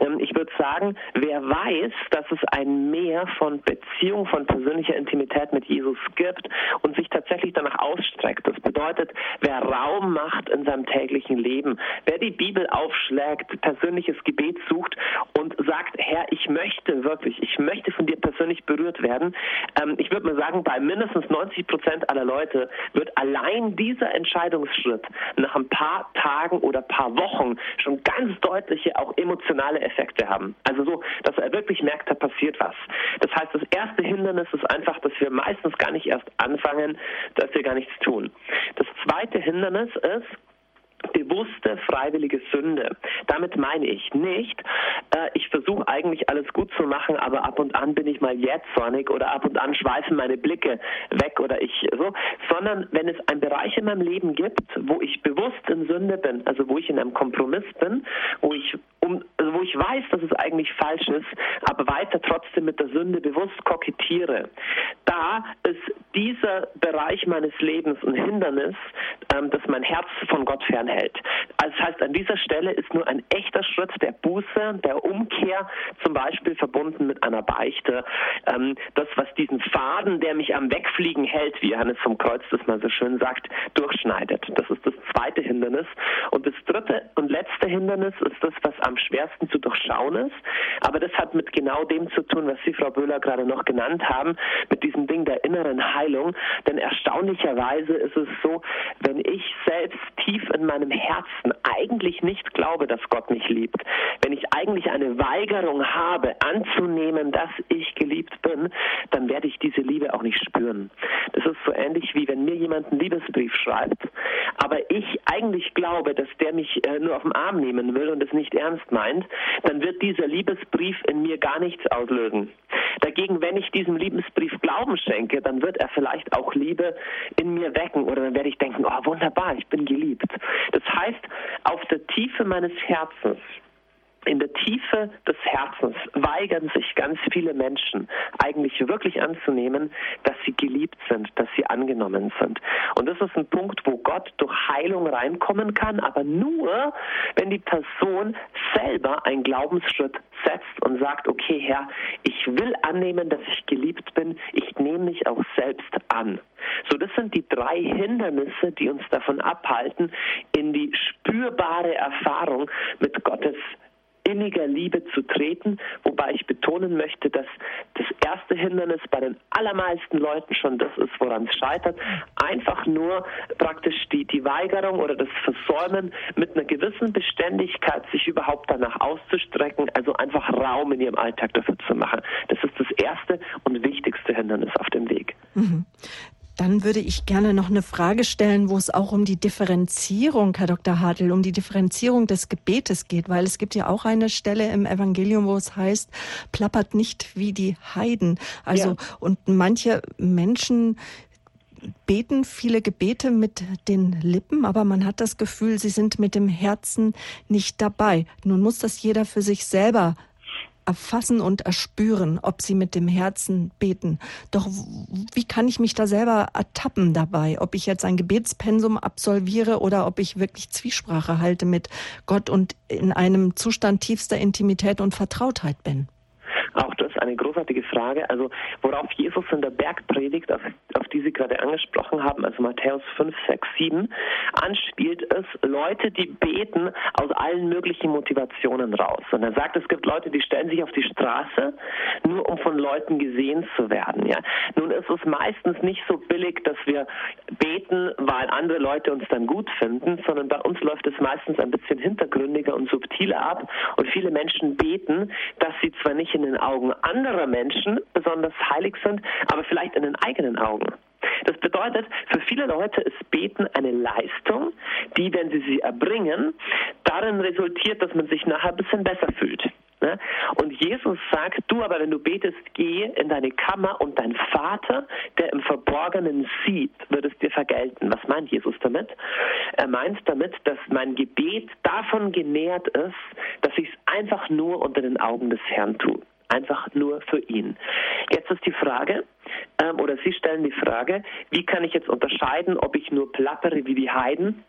Ähm, ich würde sagen, wer weiß, dass es ein Mehr von Beziehung, von persönlicher Intimität mit Jesus gibt und sich tatsächlich danach ausstreckt. Das bedeutet, wer Raum macht in seinem täglichen Leben, wer die Bibel aufschlägt, persönliches Gebet sucht und sagt, Herr, ich möchte wirklich, ich möchte von dir persönlich berührt werden. Ähm, ich würde mal sagen, bei mindestens 90 Prozent aller Leute wird allein dieser Entscheidungsschritt nach ein paar Tagen oder paar Wochen schon ganz deutliche, auch emotionale Effekte haben. Also so, dass er wirklich merkt, da passiert was. Das heißt, das erste Hindernis ist einfach, dass wir meistens gar nicht erst anfangen, dass wir gar nichts tun. Das zweite Hindernis ist, bewusste freiwillige Sünde. Damit meine ich nicht, äh, ich versuche eigentlich alles gut zu machen, aber ab und an bin ich mal jähzornig oder ab und an schweifen meine Blicke weg oder ich so, sondern wenn es einen Bereich in meinem Leben gibt, wo ich bewusst in Sünde bin, also wo ich in einem Kompromiss bin, wo ich um, also wo ich weiß, dass es eigentlich falsch ist, aber weiter trotzdem mit der Sünde bewusst kokettiere, da ist dieser Bereich meines Lebens ein Hindernis, ähm, das mein Herz von Gott fernhält. Also das heißt, an dieser Stelle ist nur ein echter Schritt der Buße, der Umkehr, zum Beispiel verbunden mit einer Beichte, ähm, das, was diesen Faden, der mich am Wegfliegen hält, wie Johannes vom Kreuz das mal so schön sagt, durchschneidet. Das ist das zweite Hindernis. Und das dritte und letzte Hindernis ist das, was am schwersten zu durchschauen ist. Aber das hat mit genau dem zu tun, was Sie, Frau Böhler, gerade noch genannt haben, mit diesem Ding der inneren Heilung. Denn erstaunlicherweise ist es so, wenn ich selbst tief in meinem Herzen eigentlich nicht glaube, dass Gott mich liebt, wenn ich eigentlich eine Weigerung habe, anzunehmen, dass ich geliebt bin, dann werde ich diese Liebe auch nicht spüren. Das ist so ähnlich wie wenn mir jemand einen Liebesbrief schreibt, aber ich eigentlich glaube, dass der mich äh, nur auf den Arm nehmen will und es nicht ernst meint, dann wird dieser Liebesbrief in mir gar nichts auslösen. Dagegen, wenn ich diesem Liebesbrief Glauben schenke, dann wird er vielleicht auch Liebe in mir wecken oder dann werde ich denken, oh wunderbar, ich bin geliebt. Das heißt, auf der Tiefe meines Herzens in der Tiefe des Herzens weigern sich ganz viele Menschen eigentlich wirklich anzunehmen, dass sie geliebt sind, dass sie angenommen sind. Und das ist ein Punkt, wo Gott durch Heilung reinkommen kann, aber nur, wenn die Person selber einen Glaubensschritt setzt und sagt, okay Herr, ich will annehmen, dass ich geliebt bin, ich nehme mich auch selbst an. So, das sind die drei Hindernisse, die uns davon abhalten, in die spürbare Erfahrung mit Gottes inniger Liebe zu treten, wobei ich betonen möchte, dass das erste Hindernis bei den allermeisten Leuten schon das ist, woran es scheitert. Einfach nur praktisch die, die Weigerung oder das Versäumen mit einer gewissen Beständigkeit, sich überhaupt danach auszustrecken, also einfach Raum in ihrem Alltag dafür zu machen. Das ist das erste und wichtigste Hindernis auf dem Weg. Mhm. Dann würde ich gerne noch eine Frage stellen, wo es auch um die Differenzierung, Herr Dr. Hartl, um die Differenzierung des Gebetes geht, weil es gibt ja auch eine Stelle im Evangelium, wo es heißt, plappert nicht wie die Heiden. Also, ja. und manche Menschen beten viele Gebete mit den Lippen, aber man hat das Gefühl, sie sind mit dem Herzen nicht dabei. Nun muss das jeder für sich selber erfassen und erspüren, ob sie mit dem Herzen beten. Doch wie kann ich mich da selber ertappen dabei, ob ich jetzt ein Gebetspensum absolviere oder ob ich wirklich Zwiesprache halte mit Gott und in einem Zustand tiefster Intimität und Vertrautheit bin? Auch das ist eine großartige Frage. Also worauf Jesus in der Bergpredigt, auf, auf die Sie gerade angesprochen haben, also Matthäus 5, 6, 7, anspielt, ist Leute, die beten aus allen möglichen Motivationen raus. Und er sagt, es gibt Leute, die stellen sich auf die Straße, nur um von Leuten gesehen zu werden. Ja? Nun ist es meistens nicht so billig, dass wir beten, weil andere Leute uns dann gut finden, sondern bei uns läuft es meistens ein bisschen hintergründiger und subtiler ab. Und viele Menschen beten, dass sie zwar nicht in den Augen anderer Menschen besonders heilig sind, aber vielleicht in den eigenen Augen. Das bedeutet, für viele Leute ist Beten eine Leistung, die, wenn sie sie erbringen, darin resultiert, dass man sich nachher ein bisschen besser fühlt. Ne? Und Jesus sagt, du aber, wenn du betest, geh in deine Kammer und dein Vater, der im Verborgenen sieht, wird es dir vergelten. Was meint Jesus damit? Er meint damit, dass mein Gebet davon genährt ist, dass ich es einfach nur unter den Augen des Herrn tue. Einfach nur für ihn. Jetzt ist die Frage, ähm, oder Sie stellen die Frage, wie kann ich jetzt unterscheiden, ob ich nur plappere wie die Heiden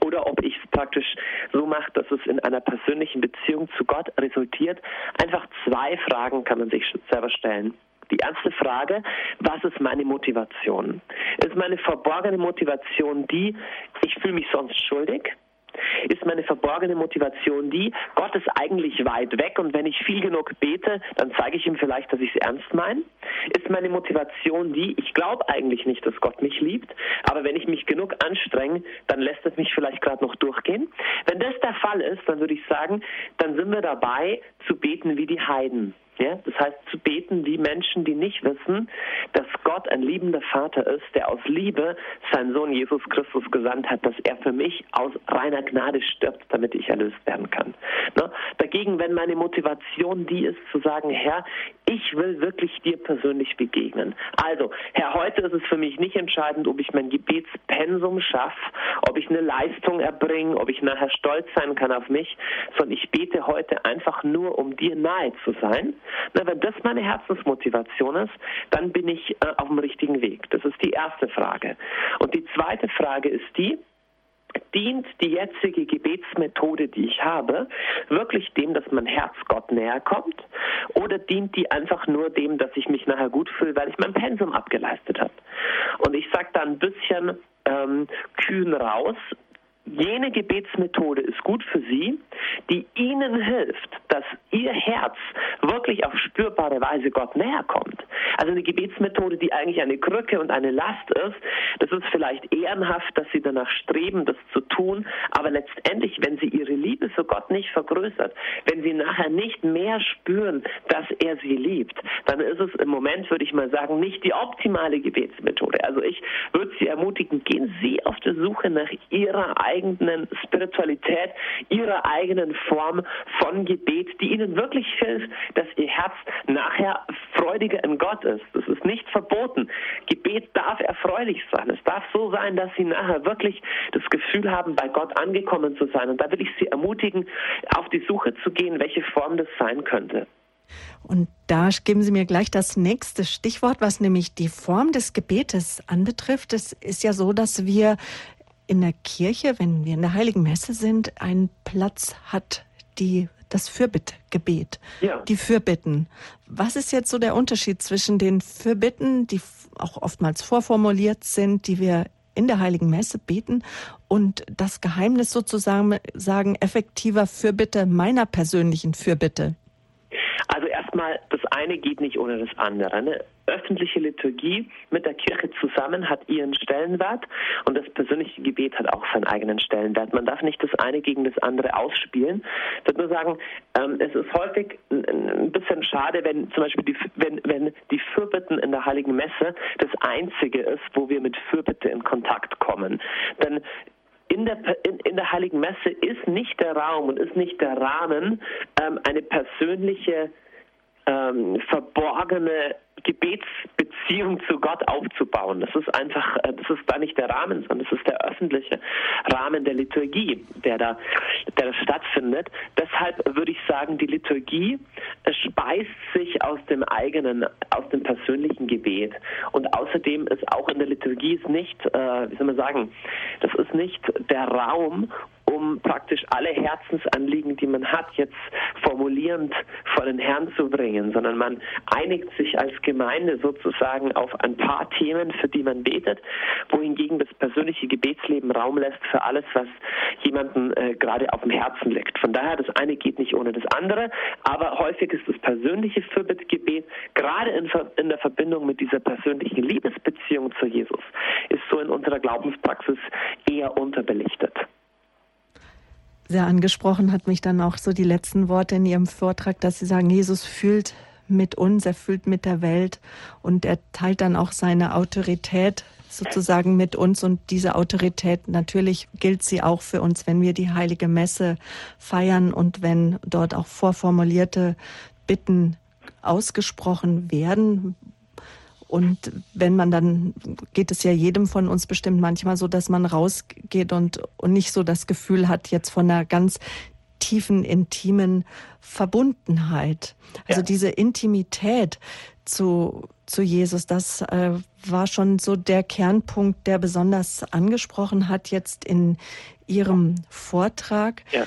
oder ob ich es praktisch so mache, dass es in einer persönlichen Beziehung zu Gott resultiert. Einfach zwei Fragen kann man sich selber stellen. Die erste Frage, was ist meine Motivation? Ist meine verborgene Motivation die, ich fühle mich sonst schuldig? Ist meine verborgene Motivation die, Gott ist eigentlich weit weg und wenn ich viel genug bete, dann zeige ich ihm vielleicht, dass ich es ernst meine? Ist meine Motivation die, ich glaube eigentlich nicht, dass Gott mich liebt, aber wenn ich mich genug anstrenge, dann lässt es mich vielleicht gerade noch durchgehen? Wenn das der Fall ist, dann würde ich sagen, dann sind wir dabei zu beten wie die Heiden. Ja, das heißt, zu beten wie Menschen, die nicht wissen, dass Gott ein liebender Vater ist, der aus Liebe seinen Sohn Jesus Christus gesandt hat, dass er für mich aus reiner Gnade stirbt, damit ich erlöst werden kann. Ne? Dagegen, wenn meine Motivation die ist, zu sagen, Herr, ich will wirklich dir persönlich begegnen. Also, Herr, heute ist es für mich nicht entscheidend, ob ich mein Gebetspensum schaffe, ob ich eine Leistung erbringe, ob ich nachher stolz sein kann auf mich, sondern ich bete heute einfach nur, um dir nahe zu sein na, wenn das meine Herzensmotivation ist, dann bin ich äh, auf dem richtigen Weg. Das ist die erste Frage. Und die zweite Frage ist die, dient die jetzige Gebetsmethode, die ich habe, wirklich dem, dass mein Herz Gott näher kommt? Oder dient die einfach nur dem, dass ich mich nachher gut fühle, weil ich mein Pensum abgeleistet habe? Und ich sage da ein bisschen ähm, kühn raus, Jene Gebetsmethode ist gut für Sie, die Ihnen hilft, dass Ihr Herz wirklich auf spürbare Weise Gott näher kommt. Also eine Gebetsmethode, die eigentlich eine Krücke und eine Last ist, das ist vielleicht ehrenhaft, dass Sie danach streben, das zu tun, aber letztendlich, wenn Sie Ihre Liebe zu Gott nicht vergrößert, wenn Sie nachher nicht mehr spüren, dass er Sie liebt, dann ist es im Moment, würde ich mal sagen, nicht die optimale Gebetsmethode. Also ich würde Sie ermutigen, gehen Sie auf der Suche nach Ihrer eigenen Spiritualität, ihrer eigenen Form von Gebet, die ihnen wirklich hilft, dass ihr Herz nachher freudiger in Gott ist. Das ist nicht verboten. Gebet darf erfreulich sein. Es darf so sein, dass sie nachher wirklich das Gefühl haben, bei Gott angekommen zu sein. Und da will ich Sie ermutigen, auf die Suche zu gehen, welche Form das sein könnte. Und da geben Sie mir gleich das nächste Stichwort, was nämlich die Form des Gebetes anbetrifft. Es ist ja so, dass wir in der Kirche, wenn wir in der Heiligen Messe sind, einen Platz hat, die das Fürbittgebet, ja. die Fürbitten. Was ist jetzt so der Unterschied zwischen den Fürbitten, die auch oftmals vorformuliert sind, die wir in der Heiligen Messe beten und das Geheimnis sozusagen sagen effektiver Fürbitte meiner persönlichen Fürbitte? Also erstmal, eine geht nicht ohne das andere. Eine öffentliche Liturgie mit der Kirche zusammen hat ihren Stellenwert und das persönliche Gebet hat auch seinen eigenen Stellenwert. Man darf nicht das eine gegen das andere ausspielen. Ich würde nur sagen, ähm, es ist häufig ein bisschen schade, wenn zum Beispiel die, wenn, wenn die Fürbitten in der Heiligen Messe das einzige ist, wo wir mit Fürbitte in Kontakt kommen. Denn in der, in, in, der Heiligen Messe ist nicht der Raum und ist nicht der Rahmen, ähm, eine persönliche, ähm, verborgene Gebetsbeziehung zu Gott aufzubauen. Das ist einfach, äh, das ist da nicht der Rahmen, sondern das ist der öffentliche Rahmen der Liturgie, der da, der da stattfindet. Deshalb würde ich sagen, die Liturgie speist sich aus dem eigenen, aus dem persönlichen Gebet. Und außerdem ist auch in der Liturgie ist nicht, äh, wie soll man sagen, das ist nicht der Raum, um praktisch alle Herzensanliegen, die man hat, jetzt formulierend vor den Herrn zu bringen, sondern man einigt sich als Gemeinde sozusagen auf ein paar Themen, für die man betet, wohingegen das persönliche Gebetsleben Raum lässt für alles, was jemanden äh, gerade auf dem Herzen liegt. Von daher, das eine geht nicht ohne das andere, aber häufig ist das persönliche Fürbittgebet gerade in, in der Verbindung mit dieser persönlichen Liebesbeziehung zu Jesus, ist so in unserer Glaubenspraxis eher unterbelichtet. Sehr angesprochen hat mich dann auch so die letzten Worte in Ihrem Vortrag, dass Sie sagen, Jesus fühlt mit uns, er fühlt mit der Welt und er teilt dann auch seine Autorität sozusagen mit uns und diese Autorität natürlich gilt sie auch für uns, wenn wir die heilige Messe feiern und wenn dort auch vorformulierte Bitten ausgesprochen werden, und wenn man dann, geht es ja jedem von uns bestimmt manchmal so, dass man rausgeht und, und nicht so das Gefühl hat, jetzt von einer ganz tiefen, intimen Verbundenheit. Also ja. diese Intimität zu, zu Jesus, das äh, war schon so der Kernpunkt, der besonders angesprochen hat jetzt in Ihrem Vortrag. Ja.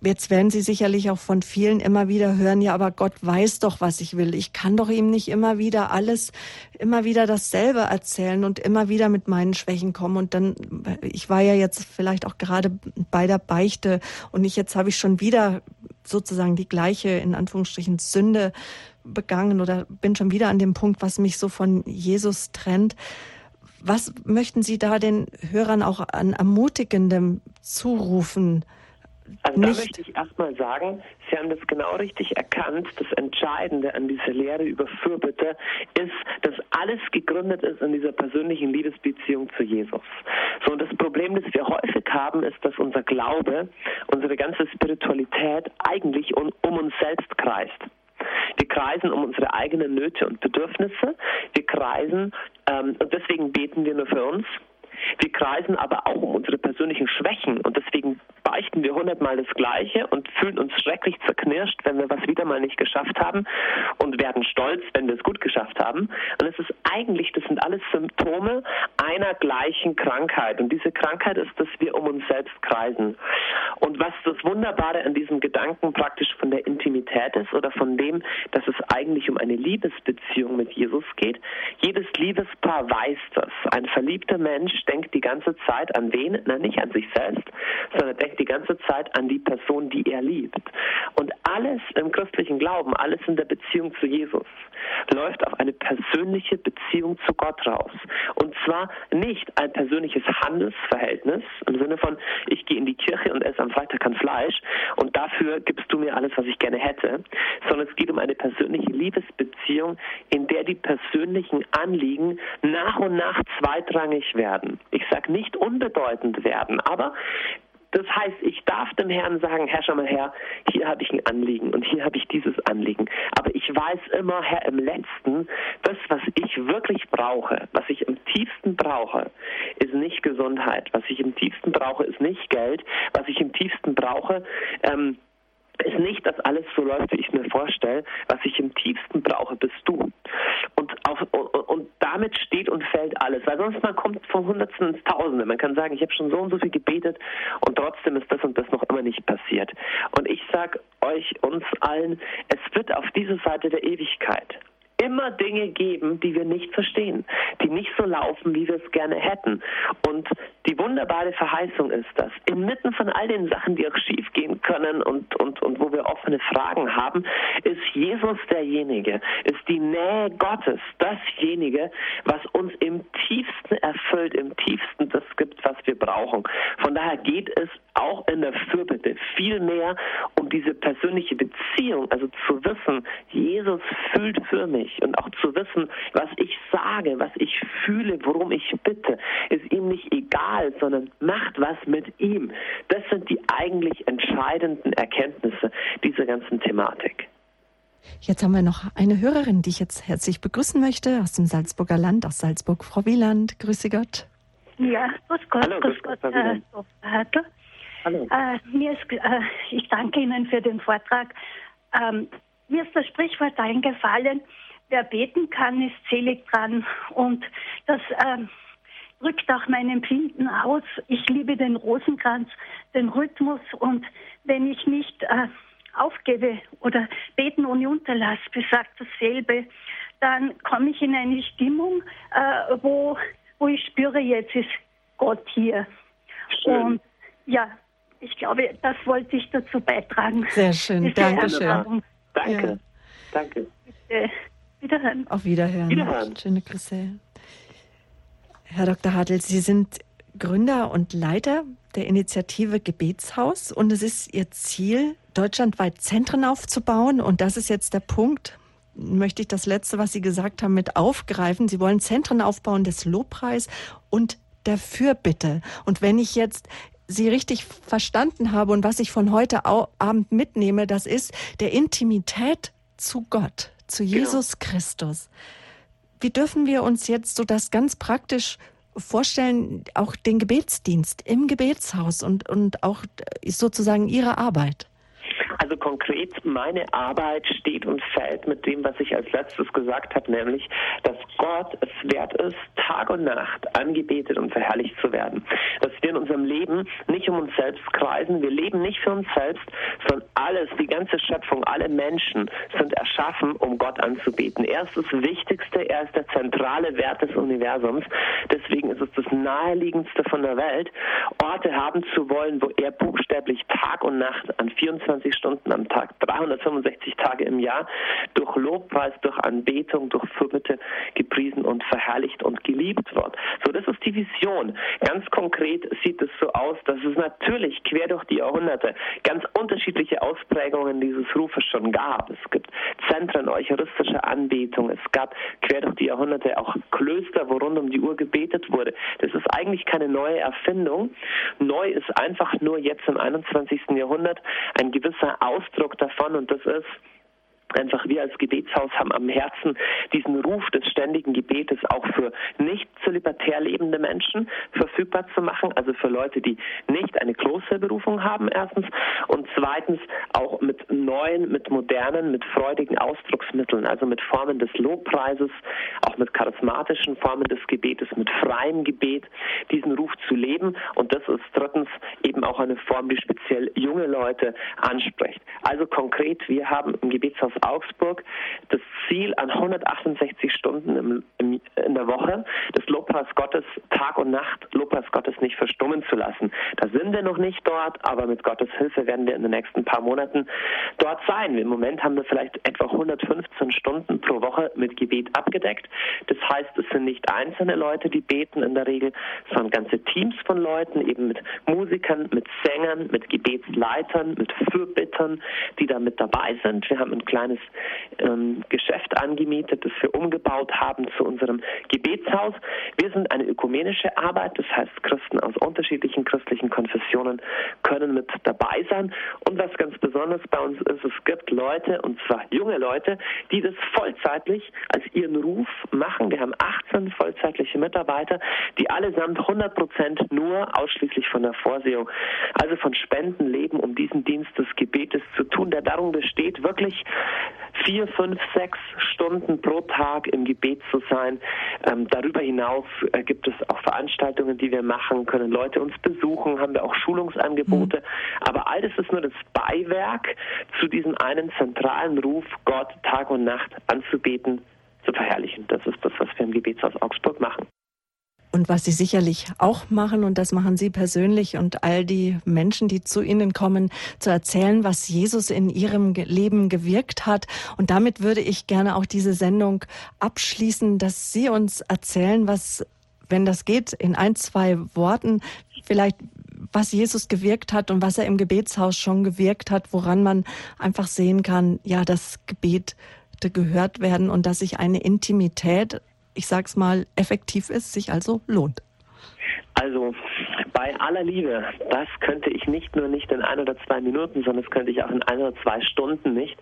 Jetzt werden Sie sicherlich auch von vielen immer wieder hören, ja, aber Gott weiß doch, was ich will. Ich kann doch ihm nicht immer wieder alles, immer wieder dasselbe erzählen und immer wieder mit meinen Schwächen kommen. Und dann, ich war ja jetzt vielleicht auch gerade bei der Beichte und ich, jetzt habe ich schon wieder sozusagen die gleiche, in Anführungsstrichen, Sünde begangen oder bin schon wieder an dem Punkt, was mich so von Jesus trennt. Was möchten Sie da den Hörern auch an ermutigendem zurufen? Also da möchte ich erstmal sagen, Sie haben das genau richtig erkannt. Das Entscheidende an dieser Lehre über Fürbitte ist, dass alles gegründet ist in dieser persönlichen Liebesbeziehung zu Jesus. So, und das Problem, das wir häufig haben, ist, dass unser Glaube, unsere ganze Spiritualität eigentlich um, um uns selbst kreist. Wir kreisen um unsere eigenen Nöte und Bedürfnisse. Wir kreisen, ähm, und deswegen beten wir nur für uns. Wir kreisen aber auch um unsere persönlichen Schwächen und deswegen beichten wir hundertmal das Gleiche und fühlen uns schrecklich zerknirscht, wenn wir was wieder mal nicht geschafft haben und werden stolz, wenn wir es gut geschafft haben. Und es ist eigentlich, das sind alles Symptome einer gleichen Krankheit. Und diese Krankheit ist, dass wir um uns selbst kreisen. Und was das Wunderbare an diesem Gedanken praktisch von der Intimität ist oder von dem, dass es eigentlich um eine Liebesbeziehung mit Jesus geht, jedes Liebespaar weiß das. Ein verliebter Mensch denkt die ganze Zeit an wen? Na, nicht an sich selbst, sondern denkt die ganze Zeit an die Person, die er liebt. Und alles im christlichen Glauben, alles in der Beziehung zu Jesus, läuft auf eine persönliche Beziehung zu Gott raus. Und zwar nicht ein persönliches Handelsverhältnis im Sinne von, ich gehe in die Kirche und esse am Freitag kein Fleisch und dafür gibst du mir alles, was ich gerne hätte, sondern es geht um eine persönliche Liebesbeziehung, in der die persönlichen Anliegen nach und nach zweitrangig werden. Ich sage nicht unbedeutend werden, aber das heißt, ich darf dem Herrn sagen, Herr, schau mal her, hier habe ich ein Anliegen und hier habe ich dieses Anliegen. Aber ich weiß immer, Herr, im letzten, das, was ich wirklich brauche, was ich im tiefsten brauche, ist nicht Gesundheit. Was ich im tiefsten brauche, ist nicht Geld. Was ich im tiefsten brauche, ähm, ist nicht, dass alles so läuft, wie ich mir vorstelle. Was ich im tiefsten brauche, bist du. Und, auf, und, und damit steht und fällt alles. Weil sonst man kommt von Hundertsten ins Tausende. Man kann sagen, ich habe schon so und so viel gebetet und trotzdem ist das und das noch immer nicht passiert. Und ich sage euch, uns allen, es wird auf dieser Seite der Ewigkeit immer Dinge geben, die wir nicht verstehen, die nicht so laufen, wie wir es gerne hätten. Und die wunderbare Verheißung ist das, inmitten von all den Sachen, die auch schief gehen können und, und, und wo wir offene Fragen haben, ist Jesus derjenige, ist die Nähe Gottes dasjenige, was uns im tiefsten erfüllt, im tiefsten das gibt, was wir brauchen. Von daher geht es auch in der Fürbitte viel mehr um diese persönliche Beziehung, also zu wissen, Jesus fühlt für mich und auch zu wissen, was ich sage, was ich fühle, worum ich bitte, ist ihm nicht egal, sondern macht was mit ihm. Das sind die eigentlich entscheidenden Erkenntnisse dieser ganzen Thematik. Jetzt haben wir noch eine Hörerin, die ich jetzt herzlich begrüßen möchte, aus dem Salzburger Land, aus Salzburg. Frau Wieland, grüße Gott. Ja, grüß Gott, Hallo, grüß Gott, Gott Herr Hartl. Hallo. Äh, mir ist, äh, ich danke Ihnen für den Vortrag. Ähm, mir ist das Sprichwort eingefallen, wer beten kann, ist selig dran. Und das, ähm, drückt auch mein Empfinden aus. Ich liebe den Rosenkranz, den Rhythmus und wenn ich nicht äh, aufgebe oder beten ohne Unterlass besagt dasselbe, dann komme ich in eine Stimmung, äh, wo, wo ich spüre, jetzt ist Gott hier. Schön. Und ja, ich glaube, das wollte ich dazu beitragen. Sehr schön, danke schön. Danke, ja. danke. Bitte. Wiederhören. Auf Wiederhören. Wiederhören. Schöne Grüße. Herr Dr. Hartl, Sie sind Gründer und Leiter der Initiative Gebetshaus und es ist Ihr Ziel, deutschlandweit Zentren aufzubauen und das ist jetzt der Punkt, möchte ich das letzte, was Sie gesagt haben, mit aufgreifen. Sie wollen Zentren aufbauen des Lobpreis und der Fürbitte. Und wenn ich jetzt Sie richtig verstanden habe und was ich von heute Abend mitnehme, das ist der Intimität zu Gott, zu genau. Jesus genau. Christus. Wie dürfen wir uns jetzt so das ganz praktisch vorstellen, auch den Gebetsdienst im Gebetshaus und, und auch sozusagen Ihre Arbeit? Also konkret, meine Arbeit steht und fällt mit dem, was ich als letztes gesagt habe, nämlich, dass Gott es wert ist, Tag und Nacht angebetet und verherrlicht zu werden. Dass wir in unserem Leben nicht um uns selbst kreisen, wir leben nicht für uns selbst, sondern alles, die ganze Schöpfung, alle Menschen sind erschaffen, um Gott anzubeten. Er ist das Wichtigste, er ist der zentrale Wert des Universums. Deswegen ist es das naheliegendste von der Welt, Orte haben zu wollen, wo er buchstäblich Tag und Nacht an 24 Stunden am Tag, 365 Tage im Jahr durch Lobpreis, durch Anbetung, durch Fürbitte gepriesen und verherrlicht und geliebt wird. So, das ist die Vision. Ganz konkret sieht es so aus, dass es natürlich quer durch die Jahrhunderte ganz unterschiedliche Ausprägungen dieses Rufes schon gab. Es gibt Zentren eucharistischer Anbetung. Es gab quer durch die Jahrhunderte auch Klöster, wo rund um die Uhr gebetet wurde. Das ist eigentlich keine neue Erfindung. Neu ist einfach nur jetzt im 21. Jahrhundert ein gewisser Ausdruck davon. Und das ist, einfach wir als Gebetshaus haben am Herzen, diesen Ruf des ständigen Gebetes auch für nicht zölibatär lebende Menschen verfügbar zu machen, also für Leute, die nicht eine Klosterberufung haben, erstens, und zweitens auch mit neuen, mit modernen, mit freudigen Ausdrucksmitteln, also mit Formen des Lobpreises, auch mit charismatischen Formen des Gebetes, mit freiem Gebet, diesen Ruf zu leben. Und das ist drittens eben auch eine Form, die speziell junge Leute anspricht. Also konkret, wir haben im Gebetshaus Augsburg das Ziel an 168 Stunden im, im, in der Woche des Lobpreis Gottes Tag und Nacht Lobpreis Gottes nicht verstummen zu lassen. Da sind wir noch nicht dort, aber mit Gottes Hilfe werden wir in den nächsten paar Monaten dort sein. Im Moment haben wir vielleicht etwa 115 Stunden pro Woche mit Gebet abgedeckt. Das heißt, es sind nicht einzelne Leute, die beten in der Regel, sondern ganze Teams von Leuten, eben mit Musikern, mit Sängern, mit Gebetsleitern, mit Fürbittern, die da mit dabei sind. Wir haben ein kleines ähm, Geschäft angemietet, das wir umgebaut haben zu unserem Gebetshaus. Wir sind eine ökumenische Arbeit, das heißt Christen aus unterschiedlichen christlichen Konfessionen können mit dabei sein. Und was ganz besonders bei uns ist, es gibt Leute, und zwar junge Leute, die das vollzeitlich als ihren Ruf machen. Wir haben 18 vollzeitliche Mitarbeiter, die allesamt 100 Prozent nur ausschließlich von der Vorsehung, also von Spenden leben, um diesen Dienst des Gebetes zu tun, der darum besteht, wirklich vier, fünf, sechs Stunden pro Tag im Gebet zu sein. Ähm, darüber hinaus äh, gibt es auch Veranstaltungen, die wir machen, können Leute uns besuchen, haben wir auch Schulungsangebote. Mhm. Aber all das ist nur das Beiwerk zu diesem einen zentralen Ruf, Gott Tag und Nacht anzubeten, zu verherrlichen. Das ist das, was wir im Gebetshaus Augsburg machen. Und was Sie sicherlich auch machen, und das machen Sie persönlich und all die Menschen, die zu Ihnen kommen, zu erzählen, was Jesus in Ihrem Leben gewirkt hat. Und damit würde ich gerne auch diese Sendung abschließen, dass Sie uns erzählen, was, wenn das geht, in ein, zwei Worten, vielleicht was Jesus gewirkt hat und was er im Gebetshaus schon gewirkt hat, woran man einfach sehen kann, ja, das Gebet gehört werden und dass sich eine Intimität ich sag's mal, effektiv ist, sich also lohnt. Also bei aller Liebe, das könnte ich nicht nur nicht in ein oder zwei Minuten, sondern das könnte ich auch in ein oder zwei Stunden nicht,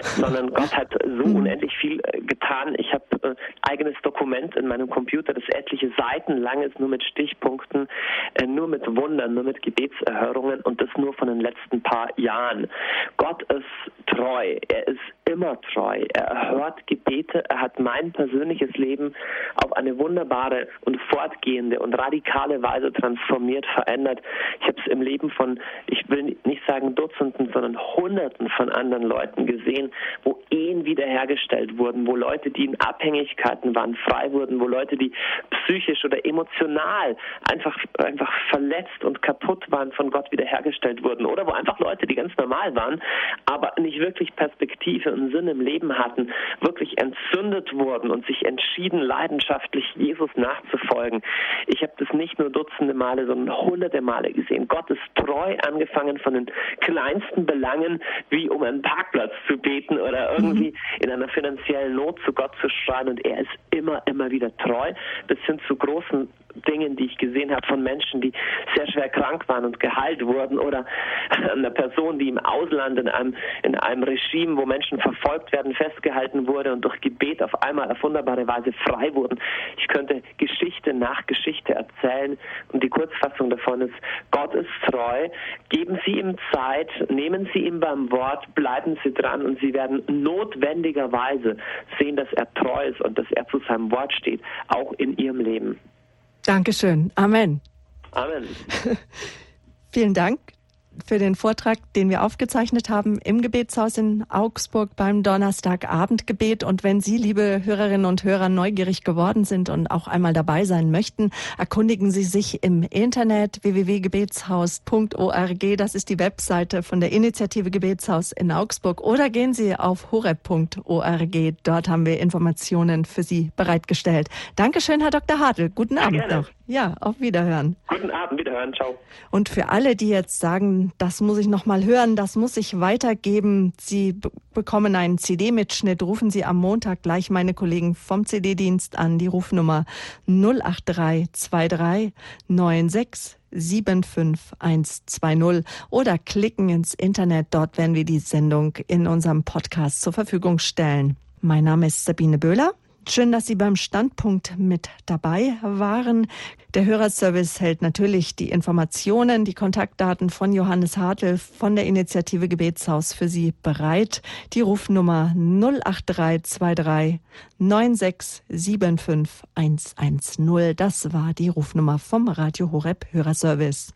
sondern Gott hat so mhm. unendlich viel äh, getan. Ich habe äh, eigenes Dokument in meinem Computer, das etliche Seiten lang ist, nur mit Stichpunkten, äh, nur mit Wundern, nur mit Gebetserhörungen und das nur von den letzten paar Jahren. Gott ist treu, er ist immer treu, er hört Gebete, er hat mein persönliches Leben auf eine wunderbare und fortgehende und radikale Weise transformiert, verändert. Ich habe es im Leben von, ich will nicht sagen Dutzenden, sondern Hunderten von anderen Leuten gesehen, wo Ehen wiederhergestellt wurden, wo Leute, die in Abhängigkeiten waren, frei wurden, wo Leute, die psychisch oder emotional einfach, einfach verletzt und kaputt waren, von Gott wiederhergestellt wurden. Oder wo einfach Leute, die ganz normal waren, aber nicht wirklich Perspektive und Sinn im Leben hatten, wirklich entzündet wurden und sich entschieden, leidenschaftlich Jesus nachzufolgen. Ich habe das nicht nur Dutzende Male, sondern hunderte Male gesehen. Gott ist treu angefangen von den kleinsten Belangen, wie um einen Parkplatz zu beten oder irgendwie mhm. in einer finanziellen Not zu Gott zu schreien. Und er ist immer, immer wieder treu, bis hin zu großen Dingen, die ich gesehen habe von Menschen, die sehr schwer krank waren und geheilt wurden oder einer Person, die im Ausland in einem, in einem Regime, wo Menschen verfolgt werden, festgehalten wurde und durch Gebet auf einmal auf wunderbare Weise frei wurden. Ich könnte Geschichte nach Geschichte erzählen und die Kurzfassung davon ist, Gott ist treu, geben Sie ihm Zeit, nehmen Sie ihm beim Wort, bleiben Sie dran und Sie werden notwendigerweise sehen, dass er treu ist und dass er zu seinem Wort steht, auch in Ihrem Leben. Dankeschön. Amen. Amen. Vielen Dank für den Vortrag, den wir aufgezeichnet haben im Gebetshaus in Augsburg beim Donnerstagabendgebet. Und wenn Sie, liebe Hörerinnen und Hörer, neugierig geworden sind und auch einmal dabei sein möchten, erkundigen Sie sich im Internet www.gebetshaus.org. Das ist die Webseite von der Initiative Gebetshaus in Augsburg. Oder gehen Sie auf horeb.org. Dort haben wir Informationen für Sie bereitgestellt. Dankeschön, Herr Dr. Hartl. Guten Abend Gerne. noch. Ja, auf Wiederhören. Guten Abend, Wiederhören. Ciao. Und für alle, die jetzt sagen, das muss ich noch mal hören, das muss ich weitergeben. Sie bekommen einen CD-Mitschnitt. Rufen Sie am Montag gleich meine Kollegen vom CD-Dienst an. Die Rufnummer 08323 96 75120 oder klicken ins Internet. Dort werden wir die Sendung in unserem Podcast zur Verfügung stellen. Mein Name ist Sabine Böhler. Schön, dass Sie beim Standpunkt mit dabei waren. Der Hörerservice hält natürlich die Informationen, die Kontaktdaten von Johannes Hartl von der Initiative Gebetshaus für Sie bereit. Die Rufnummer 08323 9675 110. Das war die Rufnummer vom Radio Horeb Hörerservice.